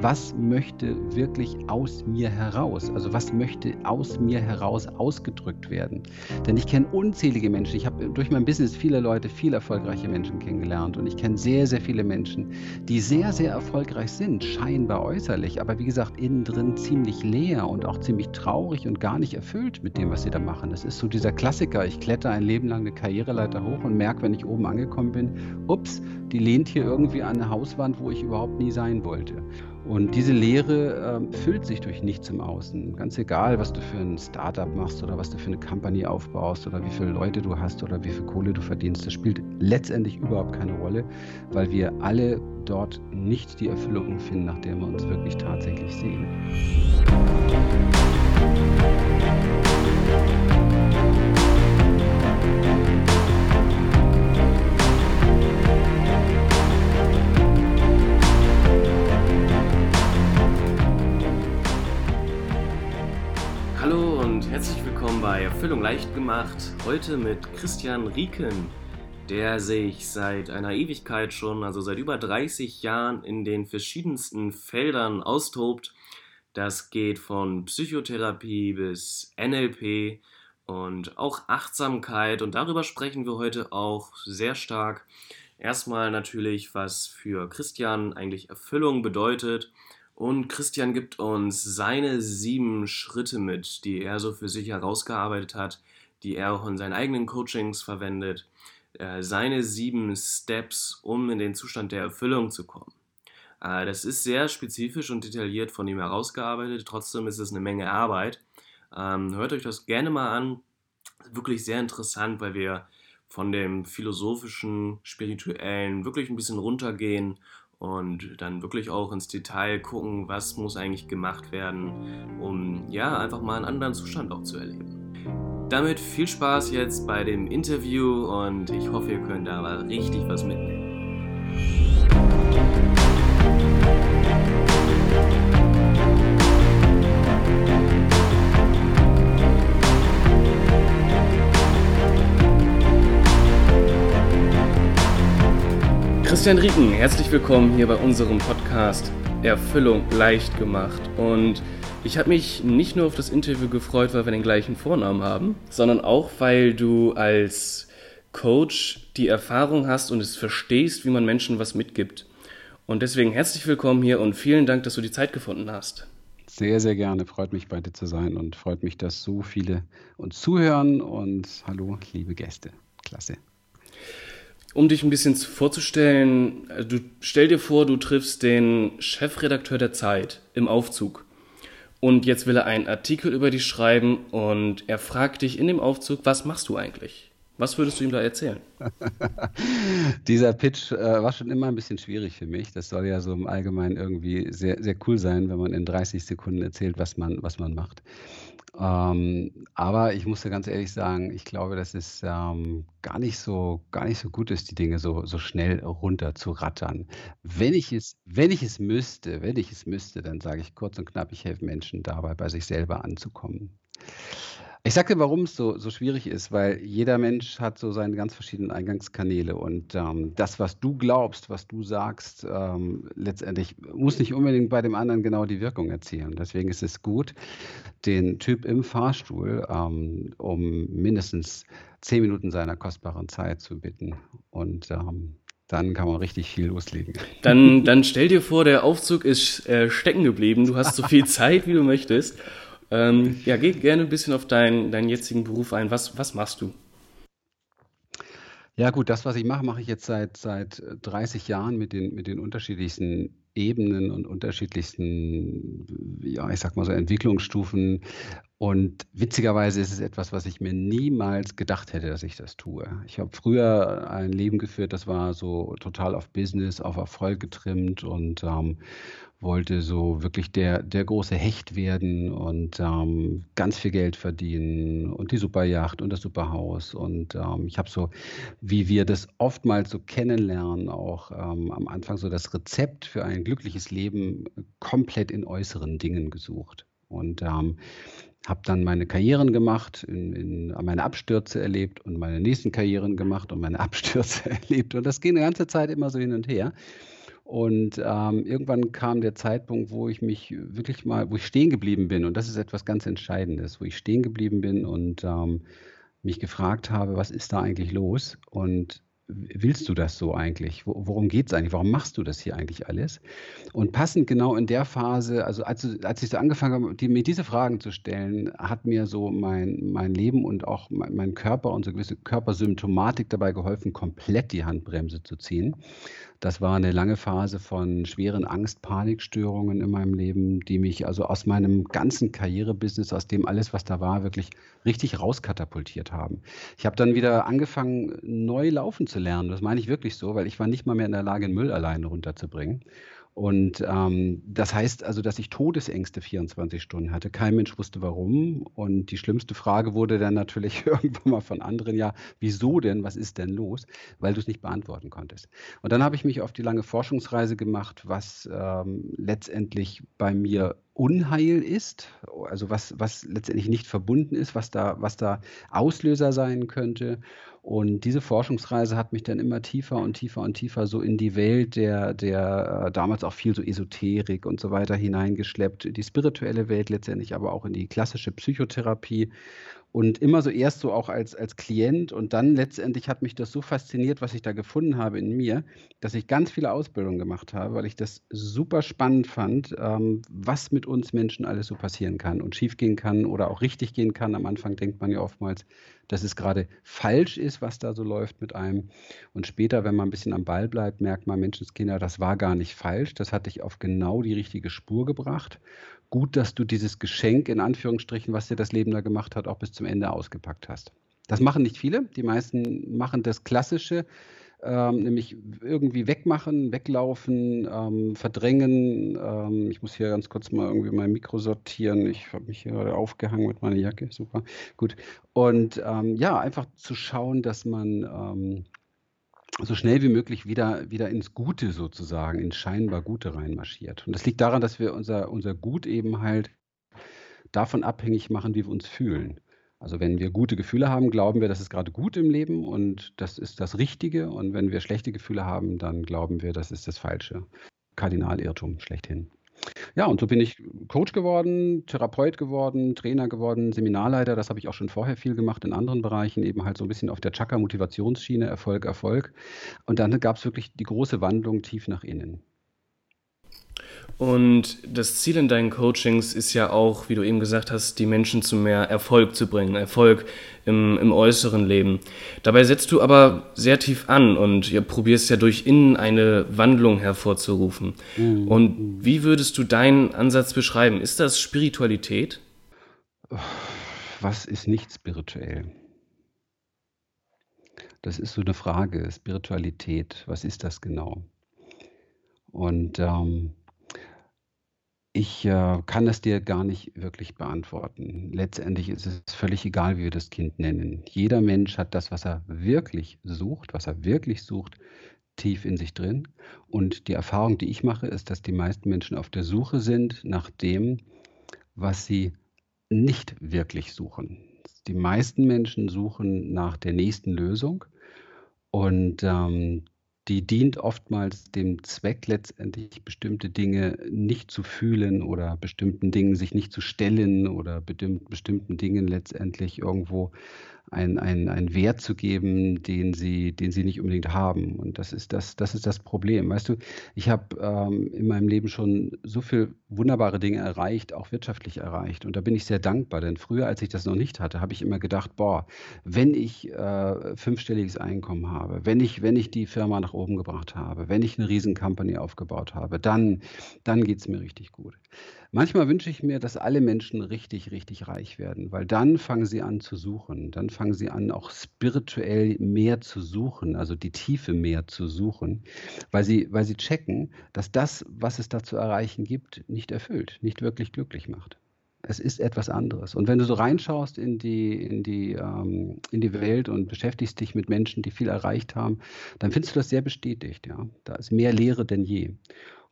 was möchte wirklich aus mir heraus? Also was möchte aus mir heraus ausgedrückt werden? Denn ich kenne unzählige Menschen. Ich habe durch mein Business viele Leute, viele erfolgreiche Menschen kennengelernt und ich kenne sehr, sehr viele Menschen, die sehr, sehr erfolgreich sind, scheinbar äußerlich, aber wie gesagt, innen drin ziemlich leer und auch ziemlich traurig und gar nicht erfüllt mit dem, was sie da machen. Das ist so dieser Klassiker. Ich kletter ein Leben lang eine Karriereleiter hoch und merke, wenn ich oben angekommen bin, ups, die lehnt hier irgendwie an eine Hauswand, wo ich überhaupt nie sein wollte. Und diese Leere äh, füllt sich durch nichts im Außen. Ganz egal, was du für ein Startup machst oder was du für eine Company aufbaust oder wie viele Leute du hast oder wie viel Kohle du verdienst, das spielt letztendlich überhaupt keine Rolle, weil wir alle dort nicht die Erfüllung finden, nach der wir uns wirklich tatsächlich sehen. Bei Erfüllung leicht gemacht. Heute mit Christian Rieken, der sich seit einer Ewigkeit schon, also seit über 30 Jahren, in den verschiedensten Feldern austobt. Das geht von Psychotherapie bis NLP und auch Achtsamkeit. Und darüber sprechen wir heute auch sehr stark. Erstmal natürlich, was für Christian eigentlich Erfüllung bedeutet und Christian gibt uns seine sieben Schritte mit, die er so für sich herausgearbeitet hat, die er auch in seinen eigenen Coachings verwendet. Äh, seine sieben Steps, um in den Zustand der Erfüllung zu kommen. Äh, das ist sehr spezifisch und detailliert von ihm herausgearbeitet, trotzdem ist es eine Menge Arbeit. Ähm, hört euch das gerne mal an. Wirklich sehr interessant, weil wir von dem philosophischen, spirituellen wirklich ein bisschen runtergehen und dann wirklich auch ins Detail gucken, was muss eigentlich gemacht werden, um ja einfach mal einen anderen Zustand auch zu erleben. Damit viel Spaß jetzt bei dem Interview und ich hoffe, ihr könnt da mal richtig was mitnehmen. Christian Rieken, herzlich willkommen hier bei unserem Podcast Erfüllung leicht gemacht. Und ich habe mich nicht nur auf das Interview gefreut, weil wir den gleichen Vornamen haben, sondern auch, weil du als Coach die Erfahrung hast und es verstehst, wie man Menschen was mitgibt. Und deswegen herzlich willkommen hier und vielen Dank, dass du die Zeit gefunden hast. Sehr, sehr gerne. Freut mich, bei dir zu sein und freut mich, dass so viele uns zuhören. Und hallo, liebe Gäste. Klasse um dich ein bisschen vorzustellen, äh, du stell dir vor, du triffst den Chefredakteur der Zeit im Aufzug. Und jetzt will er einen Artikel über dich schreiben und er fragt dich in dem Aufzug, was machst du eigentlich? Was würdest du ihm da erzählen? Dieser Pitch äh, war schon immer ein bisschen schwierig für mich. Das soll ja so im Allgemeinen irgendwie sehr, sehr cool sein, wenn man in 30 Sekunden erzählt, was man, was man macht. Ähm, aber ich muss ja ganz ehrlich sagen, ich glaube, dass es ähm, gar nicht so, gar nicht so gut ist, die Dinge so, so schnell runter zu rattern. Wenn ich es, wenn ich es müsste, wenn ich es müsste, dann sage ich kurz und knapp, ich helfe Menschen dabei, bei sich selber anzukommen. Ich dir, warum es so, so schwierig ist, weil jeder Mensch hat so seine ganz verschiedenen Eingangskanäle und ähm, das, was du glaubst, was du sagst, ähm, letztendlich muss nicht unbedingt bei dem anderen genau die Wirkung erzielen. Deswegen ist es gut, den Typ im Fahrstuhl ähm, um mindestens zehn Minuten seiner kostbaren Zeit zu bitten und ähm, dann kann man richtig viel loslegen. Dann, dann stell dir vor, der Aufzug ist äh, stecken geblieben, du hast so viel Zeit, wie du möchtest ähm, ja, geh gerne ein bisschen auf dein, deinen jetzigen Beruf ein. Was, was machst du? Ja, gut, das, was ich mache, mache ich jetzt seit, seit 30 Jahren mit den, mit den unterschiedlichsten Ebenen und unterschiedlichsten, ja, ich sag mal so Entwicklungsstufen. Und witzigerweise ist es etwas, was ich mir niemals gedacht hätte, dass ich das tue. Ich habe früher ein Leben geführt, das war so total auf Business, auf Erfolg getrimmt und ähm, wollte so wirklich der, der große Hecht werden und ähm, ganz viel Geld verdienen und die Superjacht und das Superhaus. Und ähm, ich habe so, wie wir das oftmals so kennenlernen, auch ähm, am Anfang so das Rezept für ein glückliches Leben komplett in äußeren Dingen gesucht. Und ähm, habe dann meine Karrieren gemacht, in, in, meine Abstürze erlebt und meine nächsten Karrieren gemacht und meine Abstürze erlebt. Und das ging eine ganze Zeit immer so hin und her. Und ähm, irgendwann kam der Zeitpunkt, wo ich mich wirklich mal, wo ich stehen geblieben bin. Und das ist etwas ganz Entscheidendes, wo ich stehen geblieben bin und ähm, mich gefragt habe, was ist da eigentlich los? Und willst du das so eigentlich? Worum geht es eigentlich? Warum machst du das hier eigentlich alles? Und passend genau in der Phase, also als, als ich so angefangen habe, die, mir diese Fragen zu stellen, hat mir so mein, mein Leben und auch mein, mein Körper und so gewisse Körpersymptomatik dabei geholfen, komplett die Handbremse zu ziehen. Das war eine lange Phase von schweren Angst-Panikstörungen in meinem Leben, die mich also aus meinem ganzen Karrierebusiness, aus dem alles, was da war, wirklich richtig rauskatapultiert haben. Ich habe dann wieder angefangen, neu laufen zu lernen. Das meine ich wirklich so, weil ich war nicht mal mehr in der Lage, den Müll alleine runterzubringen. Und ähm, das heißt also, dass ich Todesängste 24 Stunden hatte. Kein Mensch wusste warum. Und die schlimmste Frage wurde dann natürlich irgendwann mal von anderen, ja, wieso denn? Was ist denn los? Weil du es nicht beantworten konntest. Und dann habe ich mich auf die lange Forschungsreise gemacht, was ähm, letztendlich bei mir Unheil ist, also was, was letztendlich nicht verbunden ist, was da, was da Auslöser sein könnte. Und diese Forschungsreise hat mich dann immer tiefer und tiefer und tiefer so in die Welt der, der äh, damals auch viel so Esoterik und so weiter hineingeschleppt, die spirituelle Welt letztendlich, aber auch in die klassische Psychotherapie. Und immer so erst so auch als, als Klient und dann letztendlich hat mich das so fasziniert, was ich da gefunden habe in mir, dass ich ganz viele Ausbildungen gemacht habe, weil ich das super spannend fand, ähm, was mit uns Menschen alles so passieren kann und schief gehen kann oder auch richtig gehen kann. Am Anfang denkt man ja oftmals, dass es gerade falsch ist, was da so läuft mit einem. Und später, wenn man ein bisschen am Ball bleibt, merkt man, Menschenskinder, das war gar nicht falsch. Das hat dich auf genau die richtige Spur gebracht gut, dass du dieses Geschenk in Anführungsstrichen, was dir das Leben da gemacht hat, auch bis zum Ende ausgepackt hast. Das machen nicht viele. Die meisten machen das Klassische, ähm, nämlich irgendwie wegmachen, weglaufen, ähm, verdrängen. Ähm, ich muss hier ganz kurz mal irgendwie mein Mikro sortieren. Ich habe mich hier gerade aufgehangen mit meiner Jacke. Super, gut. Und ähm, ja, einfach zu schauen, dass man ähm, so schnell wie möglich wieder, wieder ins Gute sozusagen, ins scheinbar Gute reinmarschiert. Und das liegt daran, dass wir unser, unser Gut eben halt davon abhängig machen, wie wir uns fühlen. Also wenn wir gute Gefühle haben, glauben wir, das ist gerade gut im Leben und das ist das Richtige. Und wenn wir schlechte Gefühle haben, dann glauben wir, das ist das Falsche. Kardinalirrtum schlechthin. Ja, und so bin ich Coach geworden, Therapeut geworden, Trainer geworden, Seminarleiter. Das habe ich auch schon vorher viel gemacht in anderen Bereichen, eben halt so ein bisschen auf der Chakra-Motivationsschiene, Erfolg, Erfolg. Und dann gab es wirklich die große Wandlung tief nach innen. Und das Ziel in deinen Coachings ist ja auch, wie du eben gesagt hast, die Menschen zu mehr Erfolg zu bringen, Erfolg im, im äußeren Leben. Dabei setzt du aber sehr tief an und ihr probierst ja durch innen eine Wandlung hervorzurufen. Mhm. Und wie würdest du deinen Ansatz beschreiben? Ist das Spiritualität? Was ist nicht spirituell? Das ist so eine Frage, Spiritualität, was ist das genau? Und ähm, ich äh, kann das dir gar nicht wirklich beantworten. Letztendlich ist es völlig egal, wie wir das Kind nennen. Jeder Mensch hat das, was er wirklich sucht, was er wirklich sucht, tief in sich drin. Und die Erfahrung, die ich mache, ist, dass die meisten Menschen auf der Suche sind nach dem, was sie nicht wirklich suchen. Die meisten Menschen suchen nach der nächsten Lösung und ähm, die dient oftmals dem Zweck, letztendlich bestimmte Dinge nicht zu fühlen oder bestimmten Dingen sich nicht zu stellen oder bestimmten Dingen letztendlich irgendwo einen ein Wert zu geben, den sie, den sie nicht unbedingt haben. Und das ist das, das ist das Problem. Weißt du, ich habe ähm, in meinem Leben schon so viele wunderbare Dinge erreicht, auch wirtschaftlich erreicht. Und da bin ich sehr dankbar, denn früher, als ich das noch nicht hatte, habe ich immer gedacht, boah, wenn ich äh, fünfstelliges Einkommen habe, wenn ich, wenn ich die Firma nach oben gebracht habe, wenn ich eine riesen Company aufgebaut habe, dann, dann geht es mir richtig gut. Manchmal wünsche ich mir, dass alle Menschen richtig, richtig reich werden, weil dann fangen sie an zu suchen. Dann fangen sie an, auch spirituell mehr zu suchen, also die Tiefe mehr zu suchen, weil sie, weil sie checken, dass das, was es da zu erreichen gibt, nicht erfüllt, nicht wirklich glücklich macht. Es ist etwas anderes. Und wenn du so reinschaust in die, in die, ähm, in die Welt und beschäftigst dich mit Menschen, die viel erreicht haben, dann findest du das sehr bestätigt. Ja? Da ist mehr Lehre denn je.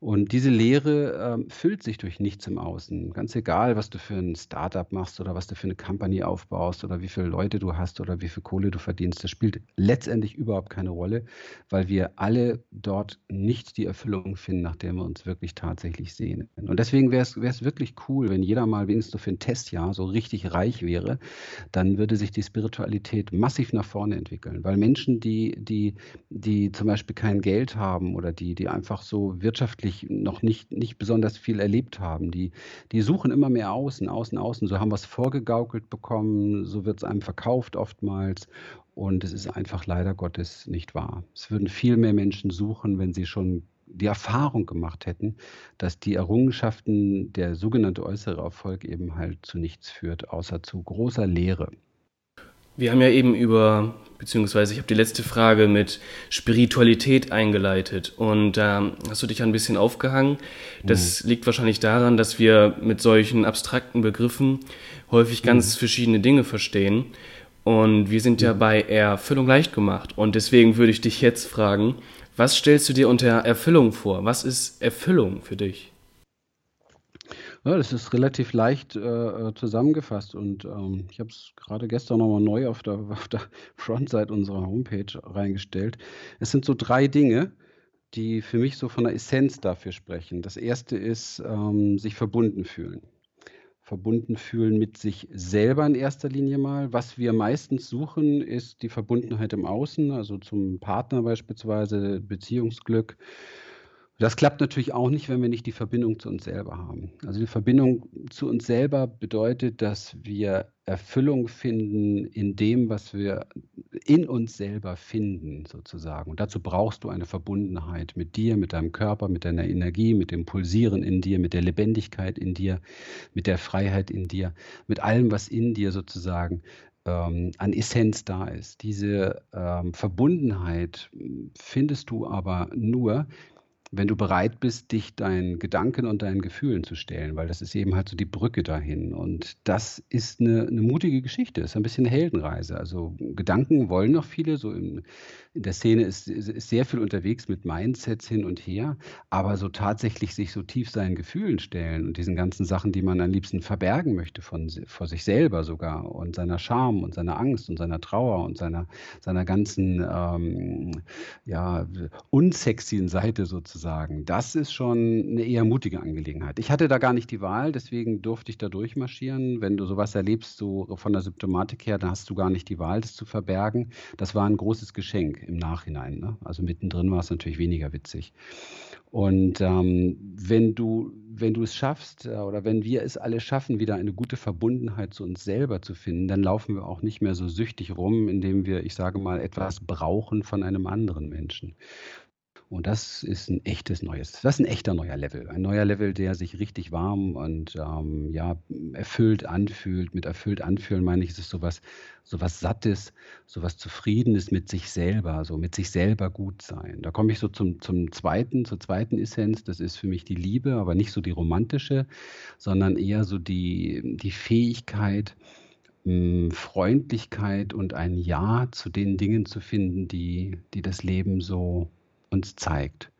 Und diese Leere äh, füllt sich durch nichts im Außen. Ganz egal, was du für ein Startup machst oder was du für eine Company aufbaust oder wie viele Leute du hast oder wie viel Kohle du verdienst. Das spielt letztendlich überhaupt keine Rolle, weil wir alle dort nicht die Erfüllung finden, nach der wir uns wirklich tatsächlich sehen. Und deswegen wäre es wirklich cool, wenn jeder mal wenigstens für ein Testjahr so richtig reich wäre, dann würde sich die Spiritualität massiv nach vorne entwickeln. Weil Menschen, die, die, die zum Beispiel kein Geld haben oder die, die einfach so wirtschaftlich noch nicht, nicht besonders viel erlebt haben, die, die suchen immer mehr außen, außen, außen. So haben wir es vorgegaukelt bekommen, so wird es einem verkauft oftmals. Und es ist einfach leider Gottes nicht wahr. Es würden viel mehr Menschen suchen, wenn sie schon die Erfahrung gemacht hätten, dass die Errungenschaften, der sogenannte äußere Erfolg eben halt zu nichts führt, außer zu großer Leere. Wir haben ja eben über, beziehungsweise ich habe die letzte Frage mit Spiritualität eingeleitet und da ähm, hast du dich ein bisschen aufgehangen. Das mhm. liegt wahrscheinlich daran, dass wir mit solchen abstrakten Begriffen häufig ganz mhm. verschiedene Dinge verstehen. Und wir sind ja mhm. bei Erfüllung leicht gemacht. Und deswegen würde ich dich jetzt fragen, was stellst du dir unter Erfüllung vor? Was ist Erfüllung für dich? Ja, das ist relativ leicht äh, zusammengefasst und ähm, ich habe es gerade gestern nochmal neu auf der, auf der Frontseite unserer Homepage reingestellt. Es sind so drei Dinge, die für mich so von der Essenz dafür sprechen. Das erste ist ähm, sich verbunden fühlen verbunden fühlen mit sich selber in erster Linie mal. Was wir meistens suchen, ist die Verbundenheit im Außen, also zum Partner beispielsweise, Beziehungsglück. Das klappt natürlich auch nicht, wenn wir nicht die Verbindung zu uns selber haben. Also die Verbindung zu uns selber bedeutet, dass wir Erfüllung finden in dem, was wir in uns selber finden, sozusagen. Und dazu brauchst du eine Verbundenheit mit dir, mit deinem Körper, mit deiner Energie, mit dem Pulsieren in dir, mit der Lebendigkeit in dir, mit der Freiheit in dir, mit allem, was in dir sozusagen ähm, an Essenz da ist. Diese ähm, Verbundenheit findest du aber nur, wenn du bereit bist, dich deinen Gedanken und deinen Gefühlen zu stellen, weil das ist eben halt so die Brücke dahin. Und das ist eine, eine mutige Geschichte, ist ein bisschen eine Heldenreise. Also Gedanken wollen noch viele, so im, in der Szene ist, ist sehr viel unterwegs mit Mindsets hin und her, aber so tatsächlich sich so tief seinen Gefühlen stellen und diesen ganzen Sachen, die man am liebsten verbergen möchte von, vor sich selber sogar und seiner Scham und seiner Angst und seiner Trauer und seiner, seiner ganzen ähm, ja, unsexien Seite sozusagen, das ist schon eine eher mutige Angelegenheit. Ich hatte da gar nicht die Wahl, deswegen durfte ich da durchmarschieren. Wenn du sowas erlebst, so von der Symptomatik her, dann hast du gar nicht die Wahl, das zu verbergen. Das war ein großes Geschenk im Nachhinein. Ne? Also mittendrin war es natürlich weniger witzig. Und ähm, wenn du, wenn du es schaffst, äh, oder wenn wir es alle schaffen, wieder eine gute Verbundenheit zu uns selber zu finden, dann laufen wir auch nicht mehr so süchtig rum, indem wir, ich sage mal, etwas brauchen von einem anderen Menschen. Und das ist ein echtes neues, das ist ein echter neuer Level. Ein neuer Level, der sich richtig warm und ähm, ja, erfüllt anfühlt. Mit erfüllt anfühlen meine ich, es ist sowas, sowas Sattes, sowas Zufriedenes mit sich selber, so mit sich selber gut sein. Da komme ich so zum, zum zweiten, zur zweiten Essenz. Das ist für mich die Liebe, aber nicht so die romantische, sondern eher so die, die Fähigkeit, hm, Freundlichkeit und ein Ja zu den Dingen zu finden, die, die das Leben so uns zeigt.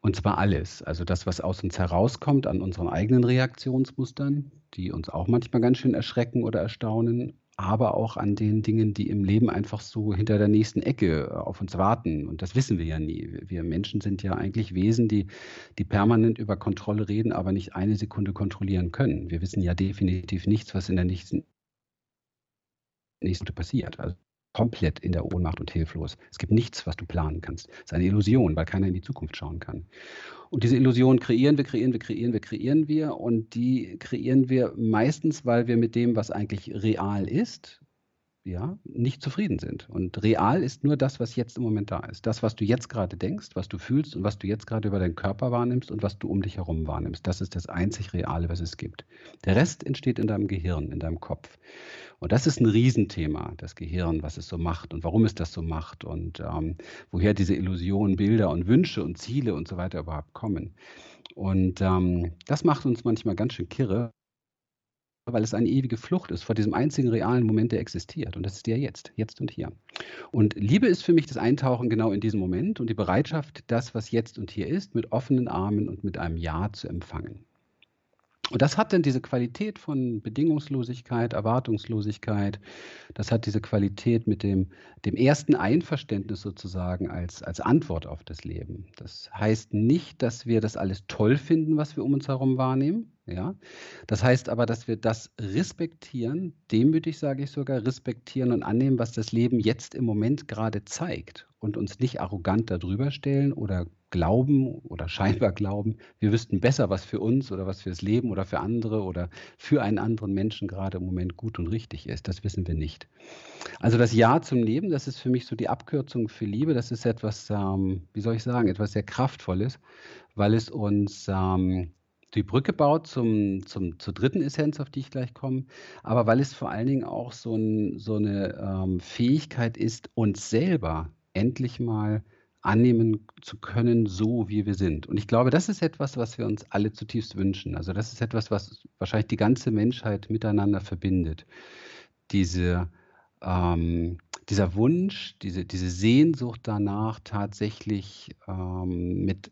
Und zwar alles, also das, was aus uns herauskommt an unseren eigenen Reaktionsmustern, die uns auch manchmal ganz schön erschrecken oder erstaunen, aber auch an den Dingen, die im Leben einfach so hinter der nächsten Ecke auf uns warten. Und das wissen wir ja nie. Wir Menschen sind ja eigentlich Wesen, die, die permanent über Kontrolle reden, aber nicht eine Sekunde kontrollieren können. Wir wissen ja definitiv nichts, was in der nächsten, nächsten passiert. Also komplett in der Ohnmacht und hilflos. Es gibt nichts, was du planen kannst. Es ist eine Illusion, weil keiner in die Zukunft schauen kann. Und diese Illusion kreieren wir, kreieren wir, kreieren wir, kreieren wir. Und die kreieren wir meistens, weil wir mit dem, was eigentlich real ist, ja, nicht zufrieden sind. Und real ist nur das, was jetzt im Moment da ist. Das, was du jetzt gerade denkst, was du fühlst und was du jetzt gerade über deinen Körper wahrnimmst und was du um dich herum wahrnimmst. Das ist das einzig Reale, was es gibt. Der Rest entsteht in deinem Gehirn, in deinem Kopf. Und das ist ein Riesenthema, das Gehirn, was es so macht und warum es das so macht und ähm, woher diese Illusionen, Bilder und Wünsche und Ziele und so weiter überhaupt kommen. Und ähm, das macht uns manchmal ganz schön kirre, weil es eine ewige Flucht ist vor diesem einzigen realen Moment, der existiert. Und das ist der jetzt, jetzt und hier. Und Liebe ist für mich das Eintauchen genau in diesen Moment und die Bereitschaft, das, was jetzt und hier ist, mit offenen Armen und mit einem Ja zu empfangen. Und das hat dann diese Qualität von Bedingungslosigkeit, Erwartungslosigkeit. Das hat diese Qualität mit dem, dem ersten Einverständnis sozusagen als, als Antwort auf das Leben. Das heißt nicht, dass wir das alles toll finden, was wir um uns herum wahrnehmen. Ja? Das heißt aber, dass wir das respektieren, demütig sage ich sogar, respektieren und annehmen, was das Leben jetzt im Moment gerade zeigt und uns nicht arrogant darüber stellen oder glauben oder scheinbar glauben, wir wüssten besser, was für uns oder was fürs Leben oder für andere oder für einen anderen Menschen gerade im Moment gut und richtig ist. Das wissen wir nicht. Also das Ja zum Leben, das ist für mich so die Abkürzung für Liebe. Das ist etwas, ähm, wie soll ich sagen, etwas sehr Kraftvolles, weil es uns ähm, die Brücke baut zum, zum, zur dritten Essenz, auf die ich gleich komme, aber weil es vor allen Dingen auch so, ein, so eine ähm, Fähigkeit ist, uns selber endlich mal annehmen zu können, so wie wir sind. Und ich glaube, das ist etwas, was wir uns alle zutiefst wünschen. Also das ist etwas, was wahrscheinlich die ganze Menschheit miteinander verbindet. Diese, ähm, dieser Wunsch, diese, diese Sehnsucht danach, tatsächlich ähm, mit,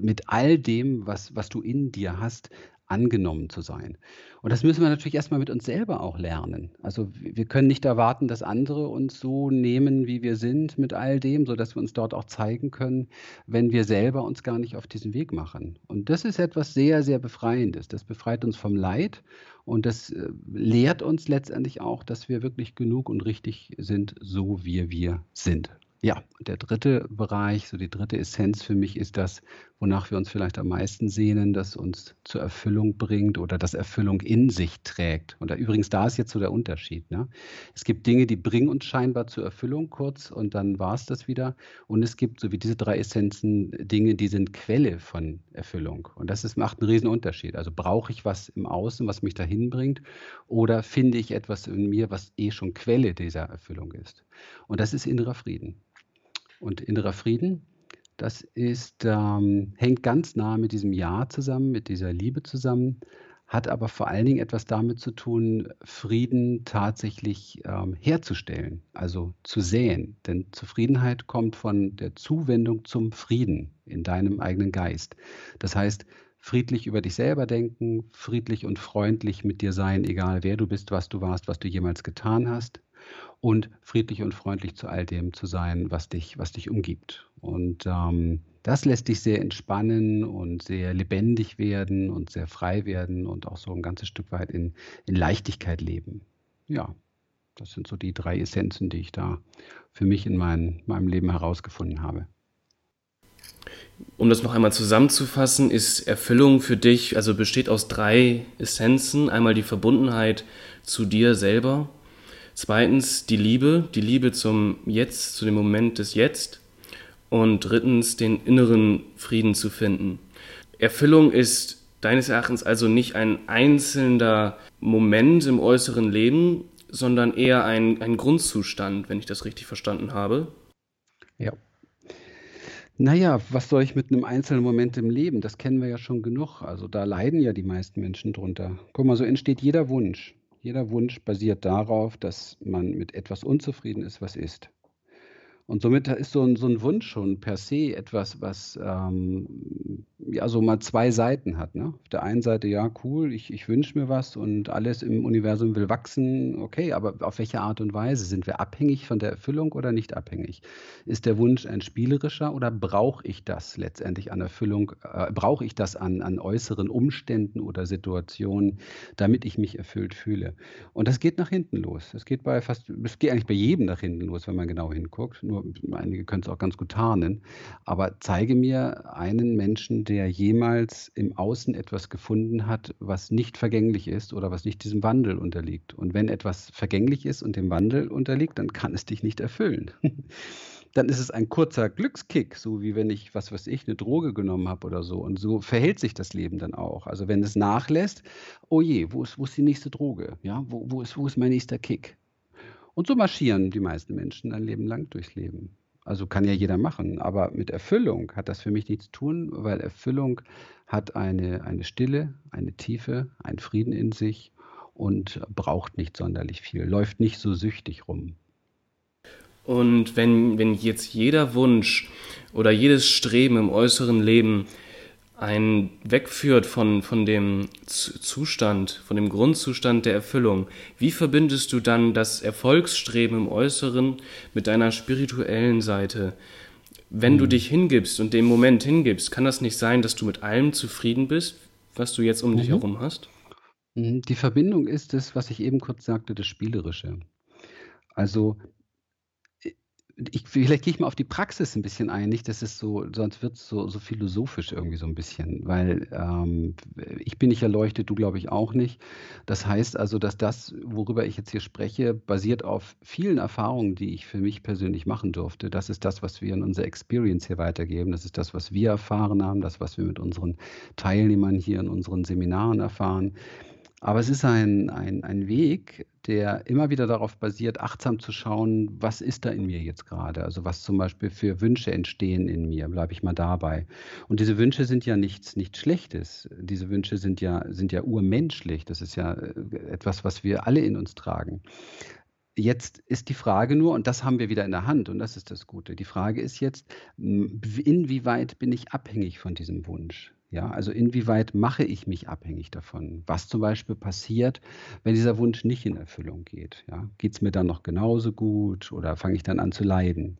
mit all dem, was, was du in dir hast, angenommen zu sein. Und das müssen wir natürlich erstmal mit uns selber auch lernen. Also wir können nicht erwarten, dass andere uns so nehmen, wie wir sind, mit all dem, sodass wir uns dort auch zeigen können, wenn wir selber uns gar nicht auf diesen Weg machen. Und das ist etwas sehr, sehr Befreiendes. Das befreit uns vom Leid und das äh, lehrt uns letztendlich auch, dass wir wirklich genug und richtig sind, so wie wir sind. Ja, der dritte Bereich, so die dritte Essenz für mich ist das, wonach wir uns vielleicht am meisten sehnen, das uns zur Erfüllung bringt oder das Erfüllung in sich trägt. Und da, übrigens, da ist jetzt so der Unterschied. Ne? Es gibt Dinge, die bringen uns scheinbar zur Erfüllung kurz und dann war es das wieder. Und es gibt, so wie diese drei Essenzen, Dinge, die sind Quelle von Erfüllung. Und das ist, macht einen riesen Unterschied. Also brauche ich was im Außen, was mich dahin bringt, oder finde ich etwas in mir, was eh schon Quelle dieser Erfüllung ist. Und das ist innerer Frieden. Und innerer Frieden, das ist, ähm, hängt ganz nah mit diesem Ja zusammen, mit dieser Liebe zusammen, hat aber vor allen Dingen etwas damit zu tun, Frieden tatsächlich ähm, herzustellen, also zu säen. Denn Zufriedenheit kommt von der Zuwendung zum Frieden in deinem eigenen Geist. Das heißt, friedlich über dich selber denken, friedlich und freundlich mit dir sein, egal wer du bist, was du warst, was du jemals getan hast, und friedlich und freundlich zu all dem zu sein, was dich, was dich umgibt. Und ähm, das lässt dich sehr entspannen und sehr lebendig werden und sehr frei werden und auch so ein ganzes Stück weit in, in Leichtigkeit leben. Ja, das sind so die drei Essenzen, die ich da für mich in mein, meinem Leben herausgefunden habe. Um das noch einmal zusammenzufassen, ist Erfüllung für dich, also besteht aus drei Essenzen. Einmal die Verbundenheit zu dir selber, Zweitens die Liebe, die Liebe zum Jetzt, zu dem Moment des Jetzt. Und drittens den inneren Frieden zu finden. Erfüllung ist deines Erachtens also nicht ein einzelner Moment im äußeren Leben, sondern eher ein, ein Grundzustand, wenn ich das richtig verstanden habe. Ja. Naja, was soll ich mit einem einzelnen Moment im Leben? Das kennen wir ja schon genug. Also da leiden ja die meisten Menschen drunter. Guck mal, so entsteht jeder Wunsch. Jeder Wunsch basiert darauf, dass man mit etwas unzufrieden ist, was ist. Und somit ist so ein, so ein Wunsch schon per se etwas, was ähm, ja so mal zwei Seiten hat. Ne? Auf der einen Seite, ja, cool, ich, ich wünsche mir was und alles im Universum will wachsen. Okay, aber auf welche Art und Weise? Sind wir abhängig von der Erfüllung oder nicht abhängig? Ist der Wunsch ein spielerischer oder brauche ich das letztendlich an Erfüllung? Äh, brauche ich das an, an äußeren Umständen oder Situationen, damit ich mich erfüllt fühle? Und das geht nach hinten los. Es geht bei fast, es geht eigentlich bei jedem nach hinten los, wenn man genau hinguckt. Nur einige können es auch ganz gut tarnen, aber zeige mir einen Menschen, der jemals im Außen etwas gefunden hat, was nicht vergänglich ist oder was nicht diesem Wandel unterliegt. Und wenn etwas vergänglich ist und dem Wandel unterliegt, dann kann es dich nicht erfüllen. dann ist es ein kurzer Glückskick, so wie wenn ich, was weiß ich, eine Droge genommen habe oder so. Und so verhält sich das Leben dann auch. Also wenn es nachlässt, oh je, wo ist, wo ist die nächste Droge? Ja, wo, wo, ist, wo ist mein nächster Kick? Und so marschieren die meisten Menschen ein Leben lang durchs Leben. Also kann ja jeder machen, aber mit Erfüllung hat das für mich nichts zu tun, weil Erfüllung hat eine, eine Stille, eine Tiefe, einen Frieden in sich und braucht nicht sonderlich viel, läuft nicht so süchtig rum. Und wenn, wenn jetzt jeder Wunsch oder jedes Streben im äußeren Leben einen wegführt von, von dem Zustand, von dem Grundzustand der Erfüllung, wie verbindest du dann das Erfolgsstreben im Äußeren mit deiner spirituellen Seite? Wenn hm. du dich hingibst und dem Moment hingibst, kann das nicht sein, dass du mit allem zufrieden bist, was du jetzt um mhm. dich herum hast? Mhm. Die Verbindung ist es, was ich eben kurz sagte, das Spielerische. Also ich, vielleicht gehe ich mal auf die Praxis ein bisschen ein, nicht, dass es so, sonst wird es so, so philosophisch irgendwie so ein bisschen, weil ähm, ich bin nicht erleuchtet, du glaube ich auch nicht. Das heißt also, dass das, worüber ich jetzt hier spreche, basiert auf vielen Erfahrungen, die ich für mich persönlich machen durfte. Das ist das, was wir in unserer Experience hier weitergeben. Das ist das, was wir erfahren haben, das, was wir mit unseren Teilnehmern hier in unseren Seminaren erfahren. Aber es ist ein, ein, ein Weg, der immer wieder darauf basiert, achtsam zu schauen, was ist da in mir jetzt gerade? Also was zum Beispiel für Wünsche entstehen in mir, bleibe ich mal dabei. Und diese Wünsche sind ja nichts, nichts Schlechtes. Diese Wünsche sind ja, sind ja urmenschlich. Das ist ja äh, etwas, was wir alle in uns tragen. Jetzt ist die Frage nur, und das haben wir wieder in der Hand, und das ist das Gute. Die Frage ist jetzt, inwieweit bin ich abhängig von diesem Wunsch? Ja, also inwieweit mache ich mich abhängig davon? Was zum Beispiel passiert, wenn dieser Wunsch nicht in Erfüllung geht? Ja, geht es mir dann noch genauso gut oder fange ich dann an zu leiden?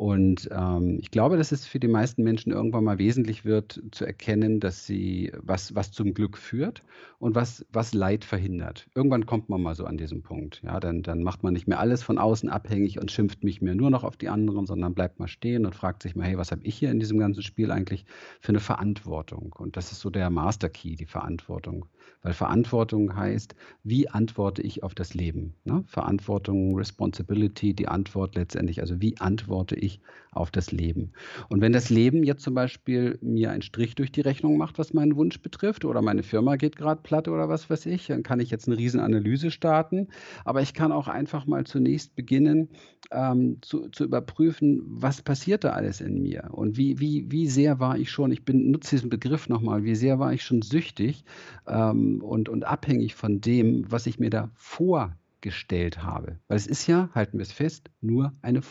Und ähm, ich glaube, dass es für die meisten Menschen irgendwann mal wesentlich wird, zu erkennen, dass sie was, was zum Glück führt und was, was Leid verhindert. Irgendwann kommt man mal so an diesen Punkt. Ja, dann, dann macht man nicht mehr alles von außen abhängig und schimpft nicht mehr nur noch auf die anderen, sondern bleibt mal stehen und fragt sich mal, hey, was habe ich hier in diesem ganzen Spiel eigentlich für eine Verantwortung? Und das ist so der Master Key, die Verantwortung. Weil Verantwortung heißt, wie antworte ich auf das Leben? Ne? Verantwortung, Responsibility, die Antwort letztendlich, also wie antworte ich auf das Leben? Und wenn das Leben jetzt zum Beispiel mir einen Strich durch die Rechnung macht, was meinen Wunsch betrifft, oder meine Firma geht gerade platt oder was weiß ich, dann kann ich jetzt eine Riesenanalyse starten. Aber ich kann auch einfach mal zunächst beginnen, ähm, zu, zu überprüfen, was passiert da alles in mir und wie, wie, wie sehr war ich schon, ich benutze diesen Begriff nochmal, wie sehr war ich schon süchtig ähm, und, und abhängig von dem, was ich mir da vorgestellt habe. Weil es ist ja, halten wir es fest, nur eine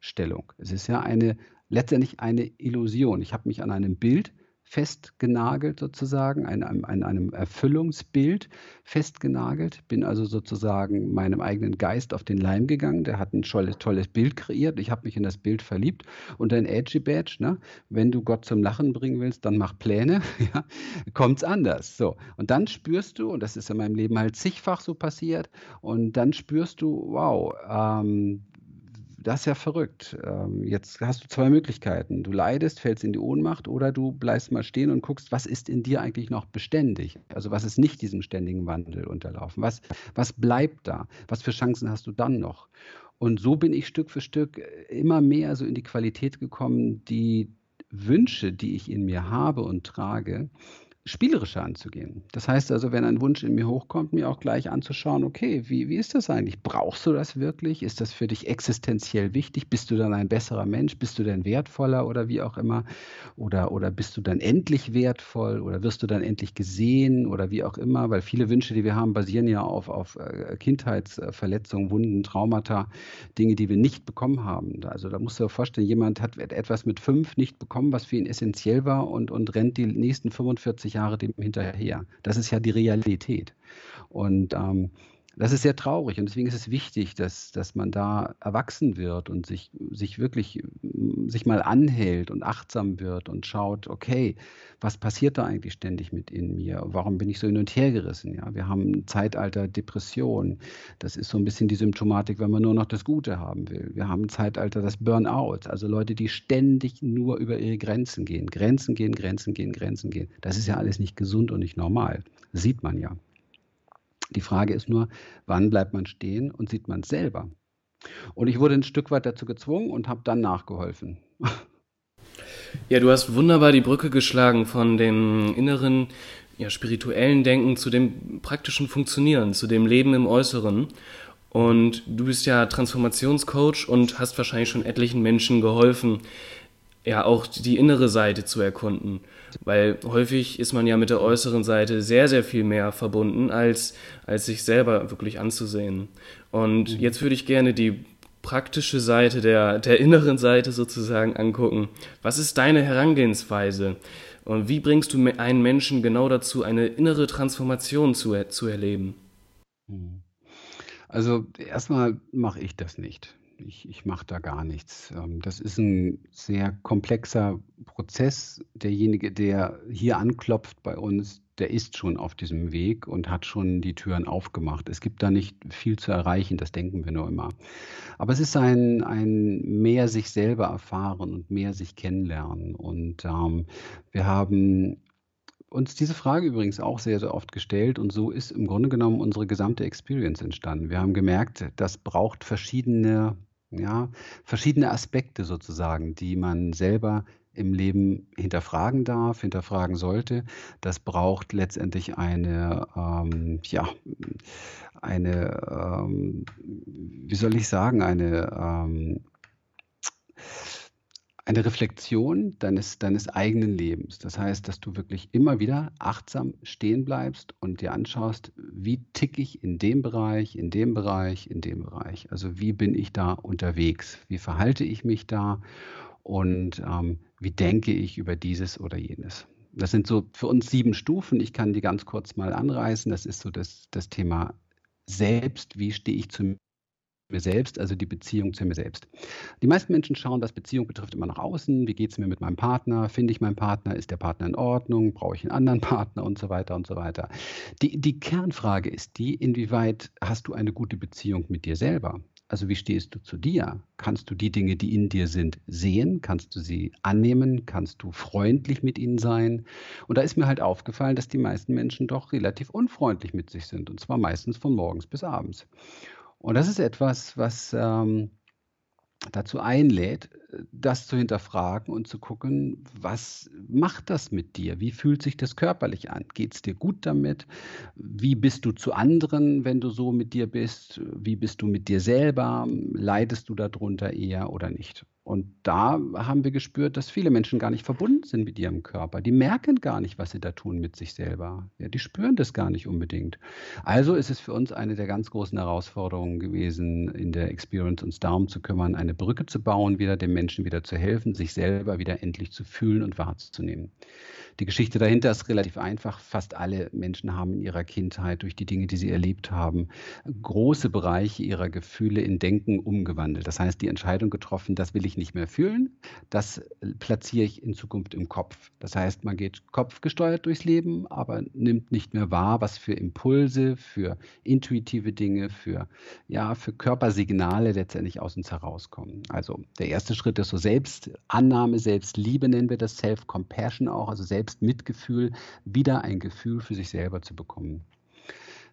Vorstellung. Es ist ja eine letztendlich eine Illusion. Ich habe mich an einem Bild festgenagelt sozusagen, an einem, an einem Erfüllungsbild festgenagelt, bin also sozusagen meinem eigenen Geist auf den Leim gegangen, der hat ein tolles, tolles Bild kreiert, ich habe mich in das Bild verliebt und ein Edgy Badge, ne? wenn du Gott zum Lachen bringen willst, dann mach Pläne, ja? es anders. So. Und dann spürst du, und das ist in meinem Leben halt zigfach so passiert, und dann spürst du, wow, ähm, das ist ja verrückt. Ähm, jetzt hast du zwei Möglichkeiten. Du leidest, fällst in die Ohnmacht oder du bleibst mal stehen und guckst, was ist in dir eigentlich noch beständig? Also was ist nicht diesem ständigen Wandel unterlaufen? Was, was bleibt da? Was für Chancen hast du dann noch? Und so bin ich Stück für Stück immer mehr so in die Qualität gekommen, die Wünsche, die ich in mir habe und trage, spielerischer anzugehen. Das heißt also, wenn ein Wunsch in mir hochkommt, mir auch gleich anzuschauen, okay, wie, wie ist das eigentlich? Brauchst du das wirklich? Ist das für dich existenziell wichtig? Bist du dann ein besserer Mensch? Bist du denn wertvoller oder wie auch immer? Oder, oder bist du dann endlich wertvoll oder wirst du dann endlich gesehen oder wie auch immer? Weil viele Wünsche, die wir haben, basieren ja auf, auf äh, Kindheitsverletzungen, Wunden, Traumata, Dinge, die wir nicht bekommen haben. Also da musst du dir vorstellen, jemand hat etwas mit fünf nicht bekommen, was für ihn essentiell war und, und rennt die nächsten 45 20 Jahre dem hinterher. Das ist ja die Realität. Und ähm, das ist sehr traurig und deswegen ist es wichtig, dass, dass man da erwachsen wird und sich, sich wirklich sich mal anhält und achtsam wird und schaut, okay, was passiert da eigentlich ständig mit in mir? Warum bin ich so hin und her gerissen? Ja, wir haben ein Zeitalter Depression. Das ist so ein bisschen die Symptomatik, wenn man nur noch das Gute haben will. Wir haben ein Zeitalter das Burnout, also Leute, die ständig nur über ihre Grenzen gehen. Grenzen gehen, Grenzen gehen, Grenzen gehen. Das ist ja alles nicht gesund und nicht normal. Sieht man ja. Die Frage ist nur, wann bleibt man stehen und sieht man es selber? Und ich wurde ein Stück weit dazu gezwungen und habe dann nachgeholfen. Ja, du hast wunderbar die Brücke geschlagen von dem inneren, ja, spirituellen Denken zu dem praktischen Funktionieren, zu dem Leben im Äußeren. Und du bist ja Transformationscoach und hast wahrscheinlich schon etlichen Menschen geholfen, ja auch die innere Seite zu erkunden. Weil häufig ist man ja mit der äußeren Seite sehr, sehr viel mehr verbunden, als, als sich selber wirklich anzusehen. Und mhm. jetzt würde ich gerne die praktische Seite der, der inneren Seite sozusagen angucken. Was ist deine Herangehensweise? Und wie bringst du einen Menschen genau dazu, eine innere Transformation zu, zu erleben? Mhm. Also erstmal mache ich das nicht. Ich, ich mache da gar nichts. Ähm, das ist ein sehr komplexer Prozess. Derjenige, der hier anklopft bei uns, der ist schon auf diesem Weg und hat schon die Türen aufgemacht. Es gibt da nicht viel zu erreichen, das denken wir nur immer. Aber es ist ein, ein mehr sich selber erfahren und mehr sich kennenlernen. Und ähm, wir haben uns diese Frage übrigens auch sehr, sehr oft gestellt und so ist im Grunde genommen unsere gesamte Experience entstanden. Wir haben gemerkt, das braucht verschiedene ja, verschiedene Aspekte sozusagen, die man selber im Leben hinterfragen darf, hinterfragen sollte. Das braucht letztendlich eine, ähm, ja, eine, ähm, wie soll ich sagen, eine, ähm, eine Reflexion deines, deines eigenen Lebens. Das heißt, dass du wirklich immer wieder achtsam stehen bleibst und dir anschaust, wie ticke ich in dem Bereich, in dem Bereich, in dem Bereich. Also wie bin ich da unterwegs? Wie verhalte ich mich da? Und ähm, wie denke ich über dieses oder jenes? Das sind so für uns sieben Stufen. Ich kann die ganz kurz mal anreißen. Das ist so das, das Thema selbst. Wie stehe ich zu mir selbst, also die Beziehung zu mir selbst. Die meisten Menschen schauen, was Beziehung betrifft, immer nach außen. Wie geht es mir mit meinem Partner? Finde ich meinen Partner? Ist der Partner in Ordnung? Brauche ich einen anderen Partner? Und so weiter und so weiter. Die, die Kernfrage ist die, inwieweit hast du eine gute Beziehung mit dir selber? Also wie stehst du zu dir? Kannst du die Dinge, die in dir sind, sehen? Kannst du sie annehmen? Kannst du freundlich mit ihnen sein? Und da ist mir halt aufgefallen, dass die meisten Menschen doch relativ unfreundlich mit sich sind. Und zwar meistens von morgens bis abends. Und das ist etwas, was ähm, dazu einlädt, das zu hinterfragen und zu gucken, was macht das mit dir? Wie fühlt sich das körperlich an? Geht es dir gut damit? Wie bist du zu anderen, wenn du so mit dir bist? Wie bist du mit dir selber? Leidest du darunter eher oder nicht? Und da haben wir gespürt, dass viele Menschen gar nicht verbunden sind mit ihrem Körper. Die merken gar nicht, was sie da tun mit sich selber. Ja, die spüren das gar nicht unbedingt. Also ist es für uns eine der ganz großen Herausforderungen gewesen, in der Experience uns darum zu kümmern, eine Brücke zu bauen, wieder dem Menschen wieder zu helfen, sich selber wieder endlich zu fühlen und wahrzunehmen. Die Geschichte dahinter ist relativ einfach. Fast alle Menschen haben in ihrer Kindheit durch die Dinge, die sie erlebt haben, große Bereiche ihrer Gefühle in Denken umgewandelt. Das heißt, die Entscheidung getroffen, das will ich nicht mehr fühlen, das platziere ich in Zukunft im Kopf. Das heißt, man geht kopfgesteuert durchs Leben, aber nimmt nicht mehr wahr, was für Impulse, für intuitive Dinge, für, ja, für Körpersignale letztendlich aus uns herauskommen. Also der erste Schritt ist so Selbstannahme, Selbstliebe nennen wir das, Self-Compassion auch, also Selbst Selbstmitgefühl, wieder ein Gefühl für sich selber zu bekommen.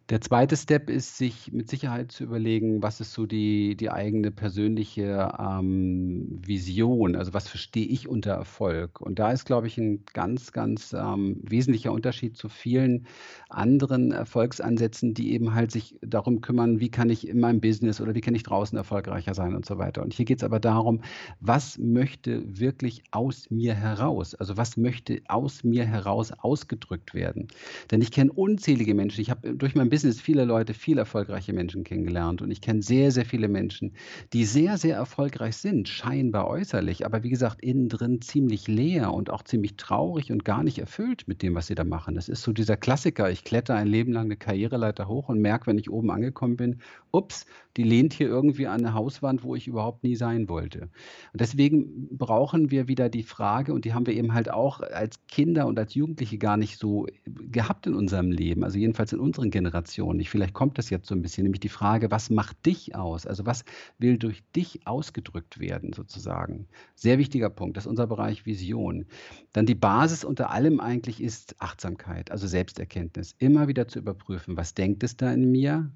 Der zweite Step ist, sich mit Sicherheit zu überlegen, was ist so die, die eigene persönliche ähm, Vision, also was verstehe ich unter Erfolg. Und da ist, glaube ich, ein ganz, ganz ähm, wesentlicher Unterschied zu vielen anderen Erfolgsansätzen, die eben halt sich darum kümmern, wie kann ich in meinem Business oder wie kann ich draußen erfolgreicher sein und so weiter. Und hier geht es aber darum, was möchte wirklich aus mir heraus, also was möchte aus mir heraus ausgedrückt werden. Denn ich kenne unzählige Menschen, ich habe durch mein Business Business viele Leute, viele erfolgreiche Menschen kennengelernt und ich kenne sehr, sehr viele Menschen, die sehr, sehr erfolgreich sind, scheinbar äußerlich, aber wie gesagt, innen drin ziemlich leer und auch ziemlich traurig und gar nicht erfüllt mit dem, was sie da machen. Das ist so dieser Klassiker, ich kletter ein Leben lang eine Karriereleiter hoch und merke, wenn ich oben angekommen bin, ups, die lehnt hier irgendwie an eine Hauswand, wo ich überhaupt nie sein wollte. Und deswegen brauchen wir wieder die Frage, und die haben wir eben halt auch als Kinder und als Jugendliche gar nicht so gehabt in unserem Leben, also jedenfalls in unseren Generationen. Generationen. Ich, vielleicht kommt das jetzt so ein bisschen, nämlich die Frage, was macht dich aus? Also was will durch dich ausgedrückt werden, sozusagen? Sehr wichtiger Punkt, das ist unser Bereich Vision. Dann die Basis unter allem eigentlich ist Achtsamkeit, also Selbsterkenntnis. Immer wieder zu überprüfen, was denkt es da in mir?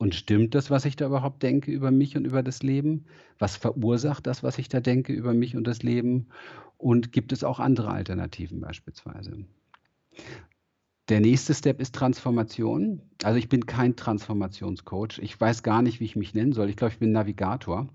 Und stimmt das, was ich da überhaupt denke über mich und über das Leben? Was verursacht das, was ich da denke über mich und das Leben? Und gibt es auch andere Alternativen beispielsweise? Der nächste Step ist Transformation. Also ich bin kein Transformationscoach. Ich weiß gar nicht, wie ich mich nennen soll. Ich glaube, ich bin Navigator.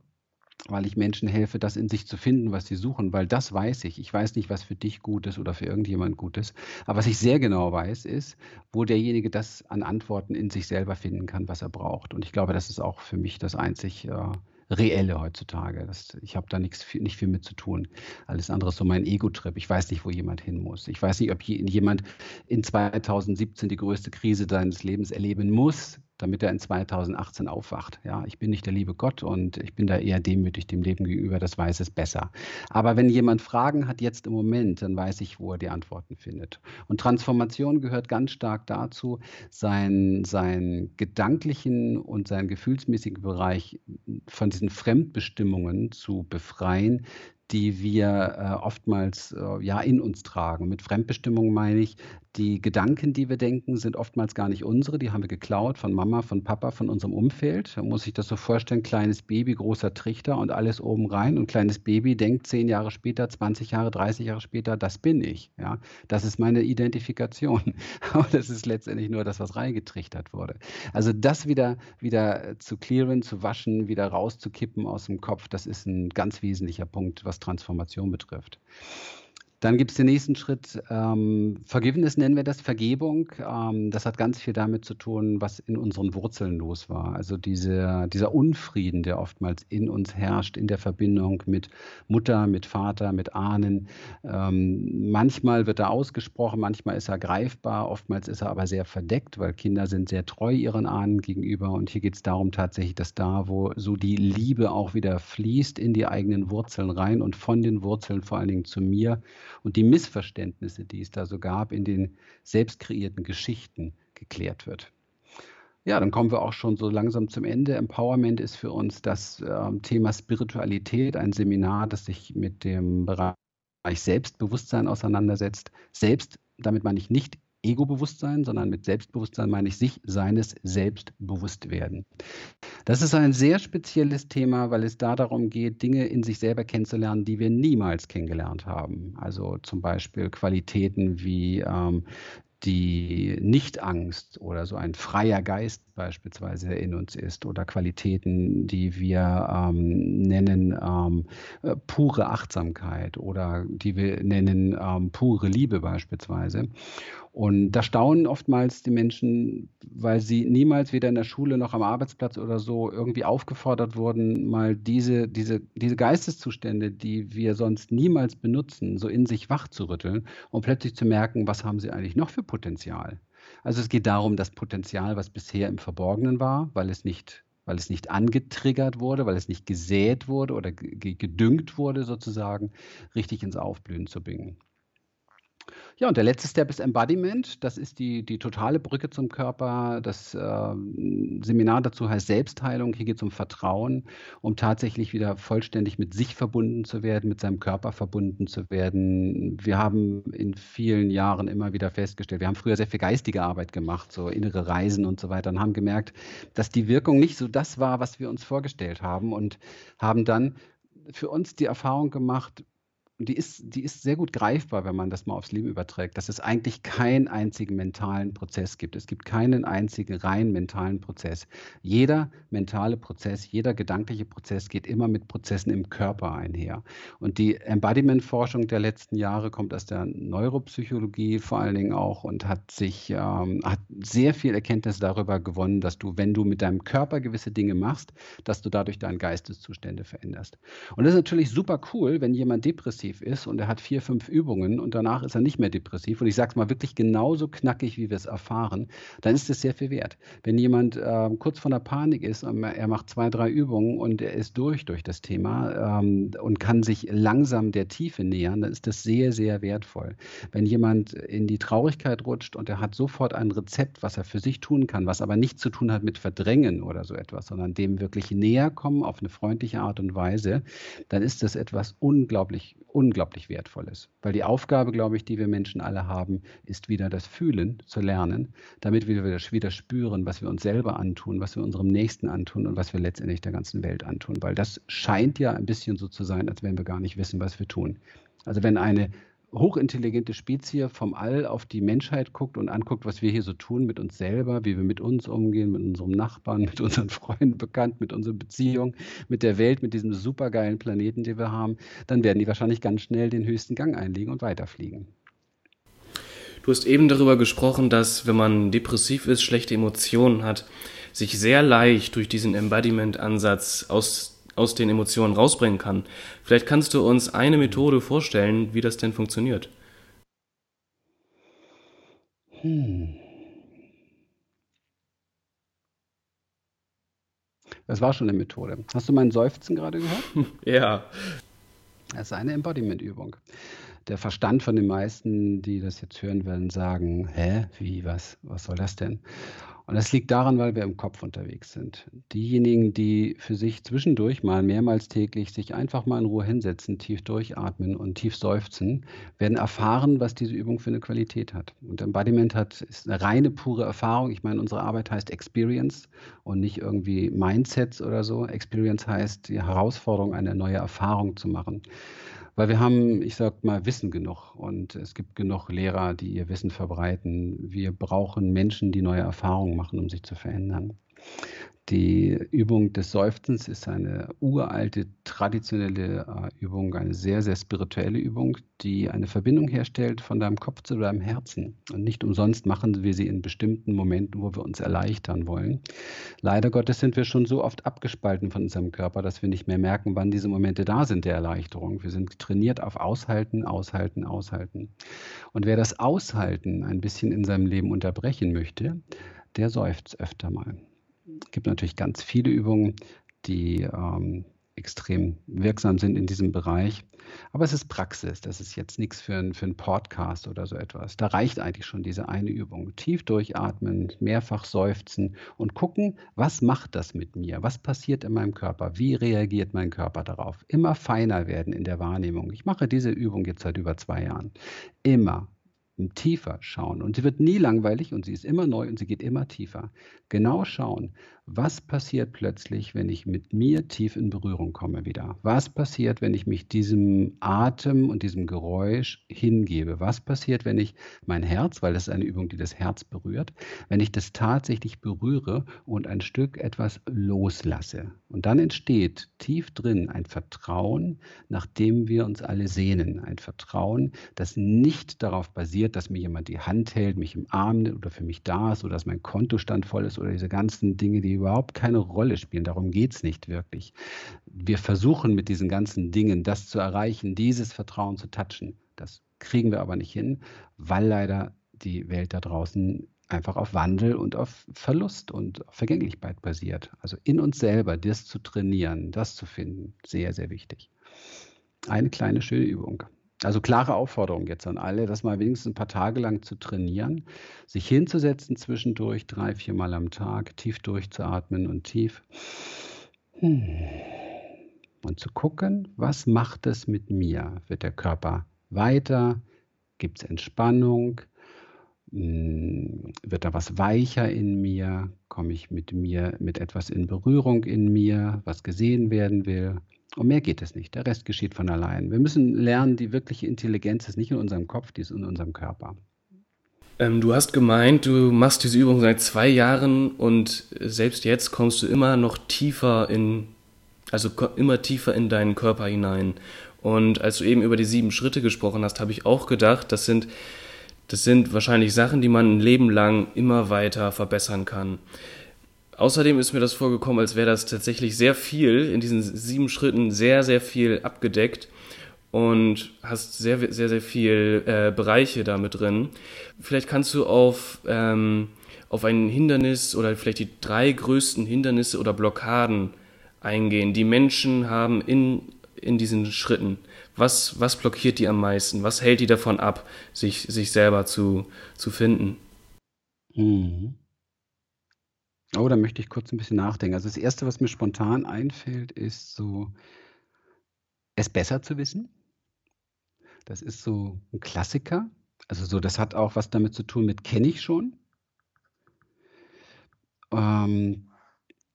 weil ich Menschen helfe, das in sich zu finden, was sie suchen, weil das weiß ich. Ich weiß nicht, was für dich gut ist oder für irgendjemand gut ist. Aber was ich sehr genau weiß, ist, wo derjenige das an Antworten in sich selber finden kann, was er braucht. Und ich glaube, das ist auch für mich das einzig äh, Reelle heutzutage. Das, ich habe da nichts, nicht viel mit zu tun. Alles andere ist so mein Ego-Trip. Ich weiß nicht, wo jemand hin muss. Ich weiß nicht, ob jemand in 2017 die größte Krise seines Lebens erleben muss, damit er in 2018 aufwacht. Ja, ich bin nicht der liebe Gott und ich bin da eher demütig dem Leben gegenüber, das weiß es besser. Aber wenn jemand Fragen hat jetzt im Moment, dann weiß ich, wo er die Antworten findet. Und Transformation gehört ganz stark dazu, seinen, seinen gedanklichen und seinen gefühlsmäßigen Bereich von diesen Fremdbestimmungen zu befreien, die wir äh, oftmals äh, ja in uns tragen. Mit Fremdbestimmung meine ich, die Gedanken, die wir denken, sind oftmals gar nicht unsere. Die haben wir geklaut von Mama, von Papa, von unserem Umfeld. Da muss ich das so vorstellen: kleines Baby, großer Trichter und alles oben rein. Und kleines Baby denkt zehn Jahre später, 20 Jahre, 30 Jahre später, das bin ich. Ja, das ist meine Identifikation. Aber das ist letztendlich nur das, was reingetrichtert wurde. Also das wieder, wieder zu clearen, zu waschen, wieder rauszukippen aus dem Kopf, das ist ein ganz wesentlicher Punkt, was Transformation betrifft. Dann gibt es den nächsten Schritt, ähm, Forgiveness nennen wir das, Vergebung. Ähm, das hat ganz viel damit zu tun, was in unseren Wurzeln los war. Also diese, dieser Unfrieden, der oftmals in uns herrscht, in der Verbindung mit Mutter, mit Vater, mit Ahnen. Ähm, manchmal wird er ausgesprochen, manchmal ist er greifbar, oftmals ist er aber sehr verdeckt, weil Kinder sind sehr treu ihren Ahnen gegenüber. Und hier geht es darum tatsächlich, dass da, wo so die Liebe auch wieder fließt, in die eigenen Wurzeln rein und von den Wurzeln vor allen Dingen zu mir und die Missverständnisse, die es da so gab, in den selbst kreierten Geschichten geklärt wird. Ja, dann kommen wir auch schon so langsam zum Ende. Empowerment ist für uns das äh, Thema Spiritualität, ein Seminar, das sich mit dem Bereich Selbstbewusstsein auseinandersetzt. Selbst, damit meine ich nicht Ego-Bewusstsein, sondern mit Selbstbewusstsein meine ich sich seines selbst bewusst werden. Das ist ein sehr spezielles Thema, weil es da darum geht, Dinge in sich selber kennenzulernen, die wir niemals kennengelernt haben. Also zum Beispiel Qualitäten wie ähm, die Nichtangst oder so ein freier Geist beispielsweise in uns ist oder Qualitäten, die wir ähm, nennen ähm, äh, pure Achtsamkeit oder die wir nennen ähm, pure Liebe beispielsweise. Und da staunen oftmals die Menschen, weil sie niemals weder in der Schule noch am Arbeitsplatz oder so irgendwie aufgefordert wurden, mal diese, diese, diese Geisteszustände, die wir sonst niemals benutzen, so in sich wach zu rütteln und plötzlich zu merken, was haben sie eigentlich noch für Potenzial. Also es geht darum, das Potenzial, was bisher im Verborgenen war, weil es nicht weil es nicht angetriggert wurde, weil es nicht gesät wurde oder gedüngt wurde sozusagen, richtig ins Aufblühen zu bringen. Ja, und der letzte Step ist Embodiment. Das ist die, die totale Brücke zum Körper. Das äh, Seminar dazu heißt Selbstheilung. Hier geht es um Vertrauen, um tatsächlich wieder vollständig mit sich verbunden zu werden, mit seinem Körper verbunden zu werden. Wir haben in vielen Jahren immer wieder festgestellt, wir haben früher sehr viel geistige Arbeit gemacht, so innere Reisen und so weiter, und haben gemerkt, dass die Wirkung nicht so das war, was wir uns vorgestellt haben und haben dann für uns die Erfahrung gemacht, die ist, die ist sehr gut greifbar, wenn man das mal aufs Leben überträgt, dass es eigentlich keinen einzigen mentalen Prozess gibt. Es gibt keinen einzigen rein mentalen Prozess. Jeder mentale Prozess, jeder gedankliche Prozess geht immer mit Prozessen im Körper einher. Und die Embodiment-Forschung der letzten Jahre kommt aus der Neuropsychologie vor allen Dingen auch und hat sich ähm, hat sehr viel Erkenntnis darüber gewonnen, dass du, wenn du mit deinem Körper gewisse Dinge machst, dass du dadurch deine Geisteszustände veränderst. Und das ist natürlich super cool, wenn jemand depressiv depressiv ist und er hat vier, fünf Übungen und danach ist er nicht mehr depressiv und ich sage es mal wirklich genauso knackig, wie wir es erfahren, dann ist es sehr viel wert. Wenn jemand äh, kurz vor der Panik ist und er macht zwei, drei Übungen und er ist durch durch das Thema ähm, und kann sich langsam der Tiefe nähern, dann ist das sehr, sehr wertvoll. Wenn jemand in die Traurigkeit rutscht und er hat sofort ein Rezept, was er für sich tun kann, was aber nichts zu tun hat mit Verdrängen oder so etwas, sondern dem wirklich näher kommen auf eine freundliche Art und Weise, dann ist das etwas unglaublich unglaublich wertvoll ist. Weil die Aufgabe, glaube ich, die wir Menschen alle haben, ist wieder das Fühlen zu lernen, damit wir wieder spüren, was wir uns selber antun, was wir unserem Nächsten antun und was wir letztendlich der ganzen Welt antun. Weil das scheint ja ein bisschen so zu sein, als wenn wir gar nicht wissen, was wir tun. Also wenn eine hochintelligente Spezies vom All auf die Menschheit guckt und anguckt, was wir hier so tun mit uns selber, wie wir mit uns umgehen, mit unserem Nachbarn, mit unseren Freunden, bekannt, mit unseren Beziehungen, mit der Welt, mit diesem supergeilen Planeten, den wir haben, dann werden die wahrscheinlich ganz schnell den höchsten Gang einlegen und weiterfliegen. Du hast eben darüber gesprochen, dass wenn man depressiv ist, schlechte Emotionen hat, sich sehr leicht durch diesen Embodiment-Ansatz aus aus den Emotionen rausbringen kann. Vielleicht kannst du uns eine Methode vorstellen, wie das denn funktioniert. Hm. Das war schon eine Methode. Hast du meinen Seufzen gerade gehört? ja. Das ist eine Embodiment-Übung. Der Verstand von den meisten, die das jetzt hören werden, sagen, hä, wie, was, was soll das denn? Und das liegt daran, weil wir im Kopf unterwegs sind. Diejenigen, die für sich zwischendurch mal mehrmals täglich sich einfach mal in Ruhe hinsetzen, tief durchatmen und tief seufzen, werden erfahren, was diese Übung für eine Qualität hat. Und Embodiment hat, ist eine reine, pure Erfahrung. Ich meine, unsere Arbeit heißt Experience und nicht irgendwie Mindsets oder so. Experience heißt die Herausforderung, eine neue Erfahrung zu machen. Weil wir haben, ich sag mal, Wissen genug und es gibt genug Lehrer, die ihr Wissen verbreiten. Wir brauchen Menschen, die neue Erfahrungen machen, um sich zu verändern. Die Übung des Seufzens ist eine uralte, traditionelle äh, Übung, eine sehr, sehr spirituelle Übung, die eine Verbindung herstellt von deinem Kopf zu deinem Herzen. Und nicht umsonst machen wir sie in bestimmten Momenten, wo wir uns erleichtern wollen. Leider Gottes sind wir schon so oft abgespalten von unserem Körper, dass wir nicht mehr merken, wann diese Momente da sind der Erleichterung. Wir sind trainiert auf Aushalten, Aushalten, Aushalten. Und wer das Aushalten ein bisschen in seinem Leben unterbrechen möchte, der seufzt öfter mal. Es gibt natürlich ganz viele Übungen, die ähm, extrem wirksam sind in diesem Bereich. Aber es ist Praxis. Das ist jetzt nichts für, ein, für einen Podcast oder so etwas. Da reicht eigentlich schon diese eine Übung. Tief durchatmen, mehrfach seufzen und gucken, was macht das mit mir? Was passiert in meinem Körper? Wie reagiert mein Körper darauf? Immer feiner werden in der Wahrnehmung. Ich mache diese Übung jetzt seit über zwei Jahren. Immer tiefer schauen. Und sie wird nie langweilig und sie ist immer neu und sie geht immer tiefer. Genau schauen, was passiert plötzlich, wenn ich mit mir tief in Berührung komme wieder? Was passiert, wenn ich mich diesem Atem und diesem Geräusch hingebe? Was passiert, wenn ich mein Herz, weil das ist eine Übung, die das Herz berührt, wenn ich das tatsächlich berühre und ein Stück etwas loslasse? Und dann entsteht tief drin ein Vertrauen, nach dem wir uns alle sehnen. Ein Vertrauen, das nicht darauf basiert, dass mir jemand die Hand hält, mich im Arm nimmt oder für mich da ist oder dass mein Kontostand voll ist oder diese ganzen Dinge, die überhaupt keine Rolle spielen. Darum geht es nicht wirklich. Wir versuchen mit diesen ganzen Dingen das zu erreichen, dieses Vertrauen zu touchen. Das kriegen wir aber nicht hin, weil leider die Welt da draußen einfach auf Wandel und auf Verlust und auf Vergänglichkeit basiert. Also in uns selber das zu trainieren, das zu finden, sehr, sehr wichtig. Eine kleine schöne Übung. Also klare Aufforderung jetzt an alle, das mal wenigstens ein paar Tage lang zu trainieren, sich hinzusetzen zwischendurch, drei, vier Mal am Tag, tief durchzuatmen und tief hm, und zu gucken, was macht es mit mir? Wird der Körper weiter? Gibt es Entspannung? Hm, wird da was weicher in mir? Komme ich mit mir mit etwas in Berührung in mir, was gesehen werden will? Und mehr geht es nicht. Der Rest geschieht von allein. Wir müssen lernen, die wirkliche Intelligenz ist nicht in unserem Kopf, die ist in unserem Körper. Ähm, du hast gemeint, du machst diese Übung seit zwei Jahren und selbst jetzt kommst du immer noch tiefer in, also immer tiefer in deinen Körper hinein. Und als du eben über die sieben Schritte gesprochen hast, habe ich auch gedacht, das sind, das sind wahrscheinlich Sachen, die man ein Leben lang immer weiter verbessern kann. Außerdem ist mir das vorgekommen, als wäre das tatsächlich sehr viel, in diesen sieben Schritten sehr, sehr viel abgedeckt und hast sehr, sehr, sehr viel äh, Bereiche damit drin. Vielleicht kannst du auf, ähm, auf ein Hindernis oder vielleicht die drei größten Hindernisse oder Blockaden eingehen, die Menschen haben in, in diesen Schritten. Was, was blockiert die am meisten? Was hält die davon ab, sich, sich selber zu, zu finden? Mhm. Oh, da möchte ich kurz ein bisschen nachdenken. Also das Erste, was mir spontan einfällt, ist so, es besser zu wissen. Das ist so ein Klassiker. Also so, das hat auch was damit zu tun mit kenne ich schon. Ähm,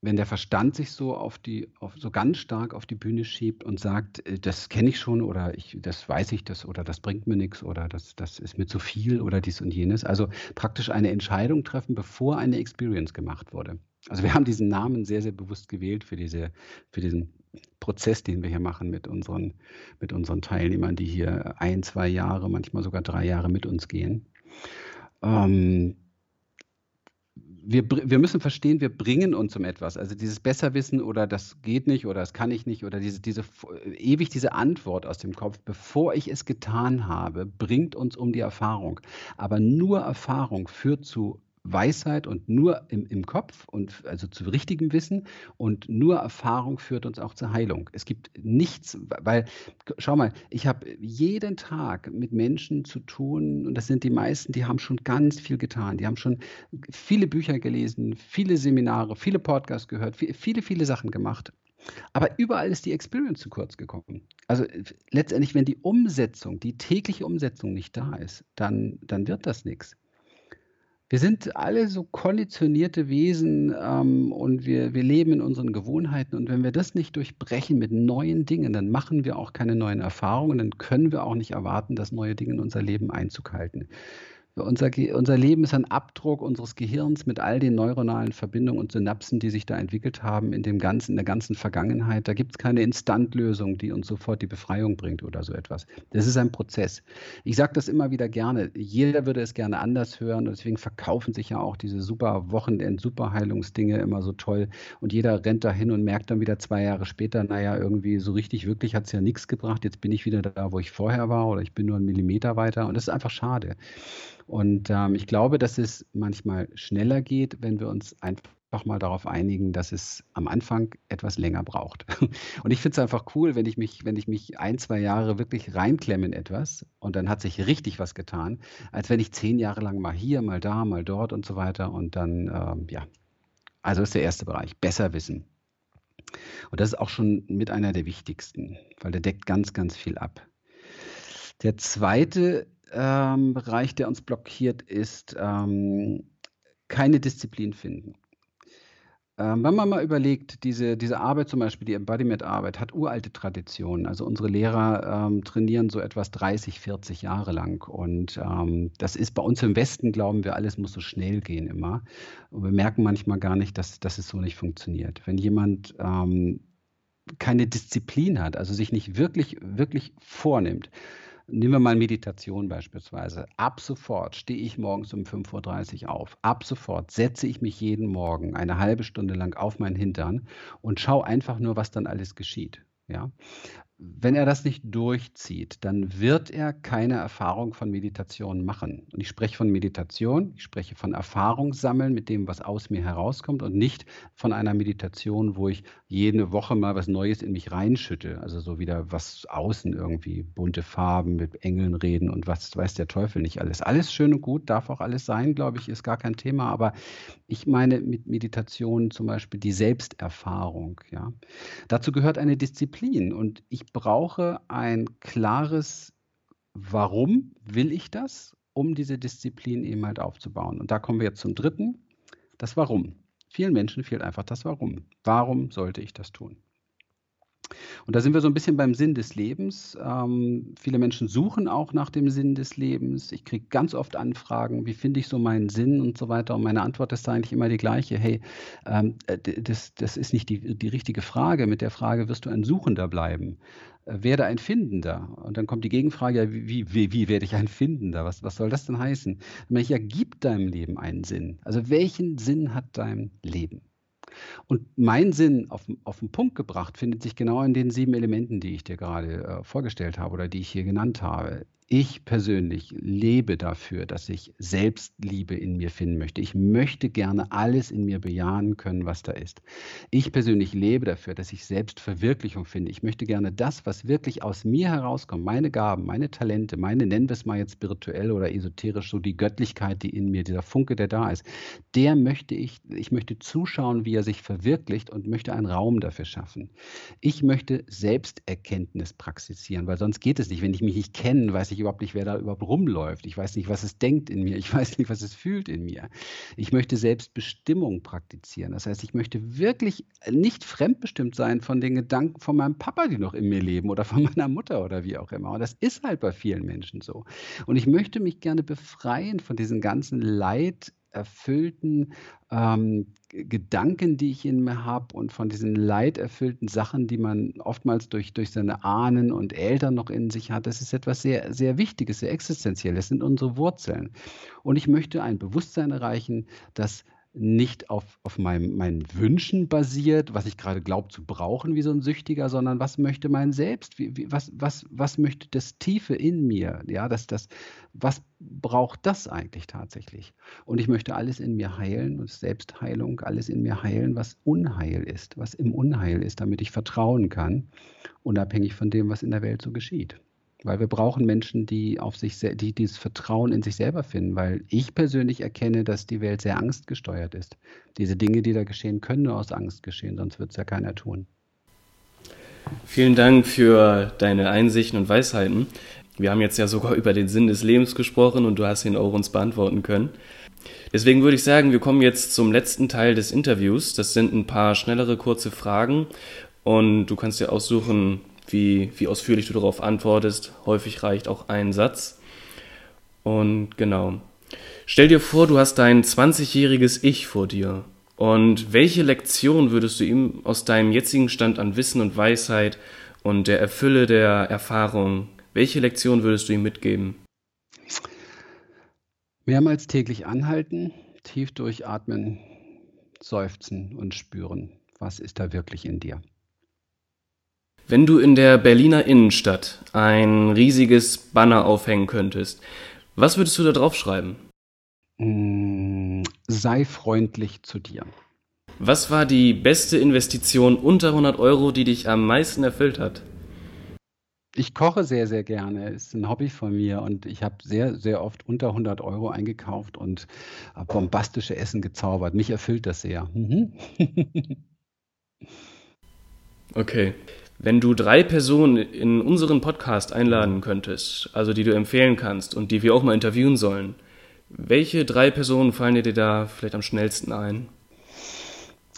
wenn der Verstand sich so auf die, auf, so ganz stark auf die Bühne schiebt und sagt, äh, das kenne ich schon oder ich, das weiß ich das oder das bringt mir nichts oder das, das ist mir zu viel oder dies und jenes. Also praktisch eine Entscheidung treffen, bevor eine Experience gemacht wurde. Also wir haben diesen Namen sehr, sehr bewusst gewählt für, diese, für diesen Prozess, den wir hier machen mit unseren, mit unseren Teilnehmern, die hier ein, zwei Jahre, manchmal sogar drei Jahre mit uns gehen. Ähm, wir, wir müssen verstehen, wir bringen uns um etwas. Also dieses Besserwissen oder das geht nicht oder das kann ich nicht oder diese, diese ewig diese Antwort aus dem Kopf, bevor ich es getan habe, bringt uns um die Erfahrung. Aber nur Erfahrung führt zu Weisheit und nur im, im Kopf und also zu richtigem Wissen und nur Erfahrung führt uns auch zur Heilung. Es gibt nichts, weil, schau mal, ich habe jeden Tag mit Menschen zu tun und das sind die meisten, die haben schon ganz viel getan. Die haben schon viele Bücher gelesen, viele Seminare, viele Podcasts gehört, viele, viele Sachen gemacht. Aber überall ist die Experience zu kurz gekommen. Also letztendlich, wenn die Umsetzung, die tägliche Umsetzung nicht da ist, dann, dann wird das nichts. Wir sind alle so konditionierte Wesen ähm, und wir, wir leben in unseren Gewohnheiten. Und wenn wir das nicht durchbrechen mit neuen Dingen, dann machen wir auch keine neuen Erfahrungen. Dann können wir auch nicht erwarten, dass neue Dinge in unser Leben Einzug halten. Unser, unser Leben ist ein Abdruck unseres Gehirns mit all den neuronalen Verbindungen und Synapsen, die sich da entwickelt haben in, dem ganzen, in der ganzen Vergangenheit. Da gibt es keine Instantlösung, die uns sofort die Befreiung bringt oder so etwas. Das ist ein Prozess. Ich sage das immer wieder gerne. Jeder würde es gerne anders hören und deswegen verkaufen sich ja auch diese super Wochenend-Superheilungsdinge immer so toll und jeder rennt dahin und merkt dann wieder zwei Jahre später, naja, irgendwie so richtig wirklich hat es ja nichts gebracht. Jetzt bin ich wieder da, wo ich vorher war oder ich bin nur einen Millimeter weiter und das ist einfach schade. Und ähm, ich glaube, dass es manchmal schneller geht, wenn wir uns einfach mal darauf einigen, dass es am Anfang etwas länger braucht. Und ich finde es einfach cool, wenn ich mich, wenn ich mich ein, zwei Jahre wirklich reinklemme in etwas und dann hat sich richtig was getan, als wenn ich zehn Jahre lang mal hier, mal da, mal dort und so weiter und dann, ähm, ja. Also ist der erste Bereich, besser wissen. Und das ist auch schon mit einer der wichtigsten, weil der deckt ganz, ganz viel ab. Der zweite ähm, Bereich, der uns blockiert, ist ähm, keine Disziplin finden. Ähm, wenn man mal überlegt, diese, diese Arbeit zum Beispiel, die Embodiment-Arbeit, hat uralte Traditionen. Also unsere Lehrer ähm, trainieren so etwas 30, 40 Jahre lang. Und ähm, das ist bei uns im Westen, glauben wir, alles muss so schnell gehen immer. Und wir merken manchmal gar nicht, dass, dass es so nicht funktioniert. Wenn jemand ähm, keine Disziplin hat, also sich nicht wirklich, wirklich vornimmt, Nehmen wir mal Meditation beispielsweise. Ab sofort stehe ich morgens um 5.30 Uhr auf. Ab sofort setze ich mich jeden Morgen eine halbe Stunde lang auf meinen Hintern und schaue einfach nur, was dann alles geschieht. Ja? Wenn er das nicht durchzieht, dann wird er keine Erfahrung von Meditation machen. Und ich spreche von Meditation, ich spreche von Erfahrung sammeln mit dem, was aus mir herauskommt und nicht von einer Meditation, wo ich jede Woche mal was Neues in mich reinschütte. Also so wieder was außen irgendwie, bunte Farben, mit Engeln reden und was weiß der Teufel nicht alles. Alles schön und gut, darf auch alles sein, glaube ich, ist gar kein Thema. Aber ich meine mit Meditation zum Beispiel die Selbsterfahrung. Ja. Dazu gehört eine Disziplin und ich brauche ein klares Warum will ich das, um diese Disziplin eben halt aufzubauen. Und da kommen wir jetzt zum dritten, das Warum. Vielen Menschen fehlt einfach das Warum. Warum sollte ich das tun? Und da sind wir so ein bisschen beim Sinn des Lebens. Ähm, viele Menschen suchen auch nach dem Sinn des Lebens. Ich kriege ganz oft Anfragen, wie finde ich so meinen Sinn und so weiter. Und meine Antwort ist eigentlich immer die gleiche. Hey, ähm, äh, das, das ist nicht die, die richtige Frage. Mit der Frage wirst du ein Suchender bleiben. Äh, werde ein Findender. Und dann kommt die Gegenfrage, wie, wie, wie werde ich ein Findender? Was, was soll das denn heißen? Ich ja, gib deinem Leben einen Sinn. Also welchen Sinn hat dein Leben? Und mein Sinn auf, auf den Punkt gebracht findet sich genau in den sieben Elementen, die ich dir gerade äh, vorgestellt habe oder die ich hier genannt habe. Ich persönlich lebe dafür, dass ich Selbstliebe in mir finden möchte. Ich möchte gerne alles in mir bejahen können, was da ist. Ich persönlich lebe dafür, dass ich Selbstverwirklichung finde. Ich möchte gerne das, was wirklich aus mir herauskommt, meine Gaben, meine Talente, meine, nennen wir es mal jetzt spirituell oder esoterisch, so die Göttlichkeit, die in mir, dieser Funke, der da ist, der möchte ich, ich möchte zuschauen, wie er sich verwirklicht und möchte einen Raum dafür schaffen. Ich möchte Selbsterkenntnis praxizieren, weil sonst geht es nicht. Wenn ich mich nicht kenne, weiß ich ich überhaupt nicht, wer da überhaupt rumläuft. Ich weiß nicht, was es denkt in mir. Ich weiß nicht, was es fühlt in mir. Ich möchte Selbstbestimmung praktizieren. Das heißt, ich möchte wirklich nicht fremdbestimmt sein von den Gedanken von meinem Papa, die noch in mir leben oder von meiner Mutter oder wie auch immer. Und das ist halt bei vielen Menschen so. Und ich möchte mich gerne befreien von diesen ganzen Leid erfüllten ähm, Gedanken, die ich in mir habe und von diesen leiderfüllten Sachen, die man oftmals durch, durch seine Ahnen und Eltern noch in sich hat, das ist etwas sehr, sehr Wichtiges, sehr Existenzielles, das sind unsere Wurzeln. Und ich möchte ein Bewusstsein erreichen, das nicht auf, auf meinem, meinen Wünschen basiert, was ich gerade glaube zu brauchen wie so ein Süchtiger, sondern was möchte mein Selbst, wie, wie, was, was, was möchte das Tiefe in mir, ja, das, das, was braucht das eigentlich tatsächlich? Und ich möchte alles in mir heilen, und Selbstheilung, alles in mir heilen, was Unheil ist, was im Unheil ist, damit ich vertrauen kann, unabhängig von dem, was in der Welt so geschieht. Weil wir brauchen Menschen, die auf sich, die dieses Vertrauen in sich selber finden, weil ich persönlich erkenne, dass die Welt sehr angstgesteuert ist. Diese Dinge, die da geschehen, können nur aus Angst geschehen, sonst wird es ja keiner tun. Vielen Dank für deine Einsichten und Weisheiten. Wir haben jetzt ja sogar über den Sinn des Lebens gesprochen und du hast ihn auch uns beantworten können. Deswegen würde ich sagen, wir kommen jetzt zum letzten Teil des Interviews. Das sind ein paar schnellere, kurze Fragen und du kannst dir aussuchen, wie, wie ausführlich du darauf antwortest. Häufig reicht auch ein Satz. Und genau. Stell dir vor, du hast dein 20-jähriges Ich vor dir. Und welche Lektion würdest du ihm aus deinem jetzigen Stand an Wissen und Weisheit und der Erfülle der Erfahrung, welche Lektion würdest du ihm mitgeben? Mehrmals täglich anhalten, tief durchatmen, seufzen und spüren, was ist da wirklich in dir. Wenn du in der Berliner Innenstadt ein riesiges Banner aufhängen könntest, was würdest du da drauf schreiben? Mm, sei freundlich zu dir. Was war die beste Investition unter 100 Euro, die dich am meisten erfüllt hat? Ich koche sehr, sehr gerne. Ist ein Hobby von mir und ich habe sehr, sehr oft unter 100 Euro eingekauft und bombastische Essen gezaubert. Mich erfüllt das sehr. Mhm. okay. Wenn du drei Personen in unseren Podcast einladen könntest, also die du empfehlen kannst und die wir auch mal interviewen sollen, welche drei Personen fallen dir da vielleicht am schnellsten ein?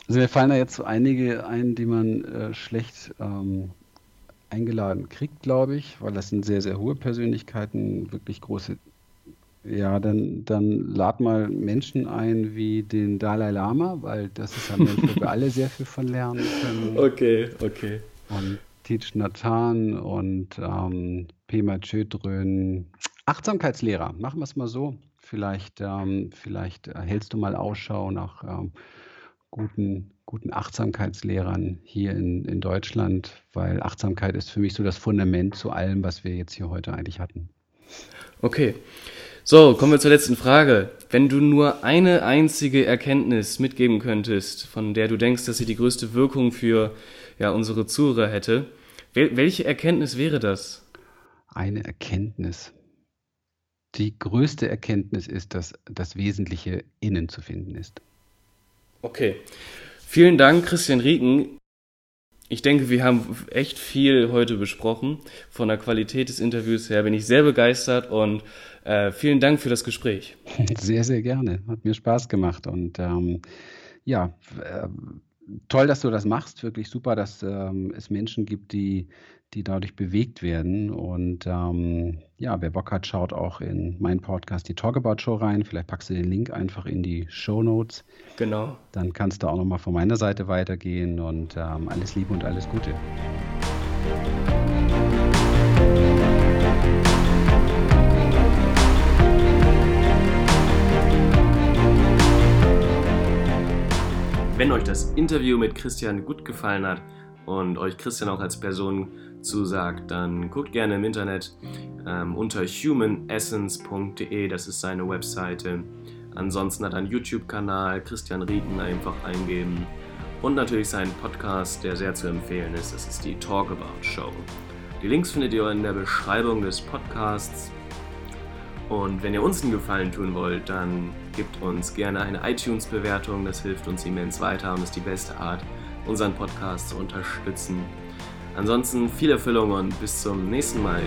Also mir fallen da jetzt so einige ein, die man äh, schlecht ähm, eingeladen kriegt, glaube ich, weil das sind sehr, sehr hohe Persönlichkeiten, wirklich große. Ja, dann, dann lad mal Menschen ein wie den Dalai Lama, weil das ist ein Mensch, wo wir alle sehr viel von lernen können. Okay, okay und Teach Nathan und ähm, Pema Chödrön. Achtsamkeitslehrer, machen wir es mal so. Vielleicht, ähm, vielleicht hältst du mal Ausschau nach ähm, guten, guten Achtsamkeitslehrern hier in, in Deutschland, weil Achtsamkeit ist für mich so das Fundament zu allem, was wir jetzt hier heute eigentlich hatten. Okay. So, kommen wir zur letzten Frage. Wenn du nur eine einzige Erkenntnis mitgeben könntest, von der du denkst, dass sie die größte Wirkung für ja, unsere Zuhörer hätte. Wel welche Erkenntnis wäre das? Eine Erkenntnis. Die größte Erkenntnis ist, dass das Wesentliche innen zu finden ist. Okay. Vielen Dank, Christian Rieken. Ich denke, wir haben echt viel heute besprochen. Von der Qualität des Interviews her bin ich sehr begeistert und äh, vielen Dank für das Gespräch. Sehr, sehr gerne. Hat mir Spaß gemacht. Und ähm, ja, äh, toll, dass du das machst. Wirklich super, dass ähm, es Menschen gibt, die, die dadurch bewegt werden. Und ähm, ja, wer Bock hat, schaut auch in meinen Podcast, die Talk About Show rein. Vielleicht packst du den Link einfach in die Show Notes. Genau. Dann kannst du auch nochmal von meiner Seite weitergehen und ähm, alles Liebe und alles Gute. Wenn euch das Interview mit Christian gut gefallen hat und euch Christian auch als Person zusagt, dann guckt gerne im Internet ähm, unter humanessence.de, das ist seine Webseite. Ansonsten hat er einen YouTube-Kanal, Christian Rieken einfach eingeben. Und natürlich seinen Podcast, der sehr zu empfehlen ist, das ist die Talk About Show. Die Links findet ihr in der Beschreibung des Podcasts. Und wenn ihr uns einen Gefallen tun wollt, dann gebt uns gerne eine iTunes-Bewertung. Das hilft uns immens weiter und ist die beste Art, unseren Podcast zu unterstützen. Ansonsten viel Erfüllung und bis zum nächsten Mal.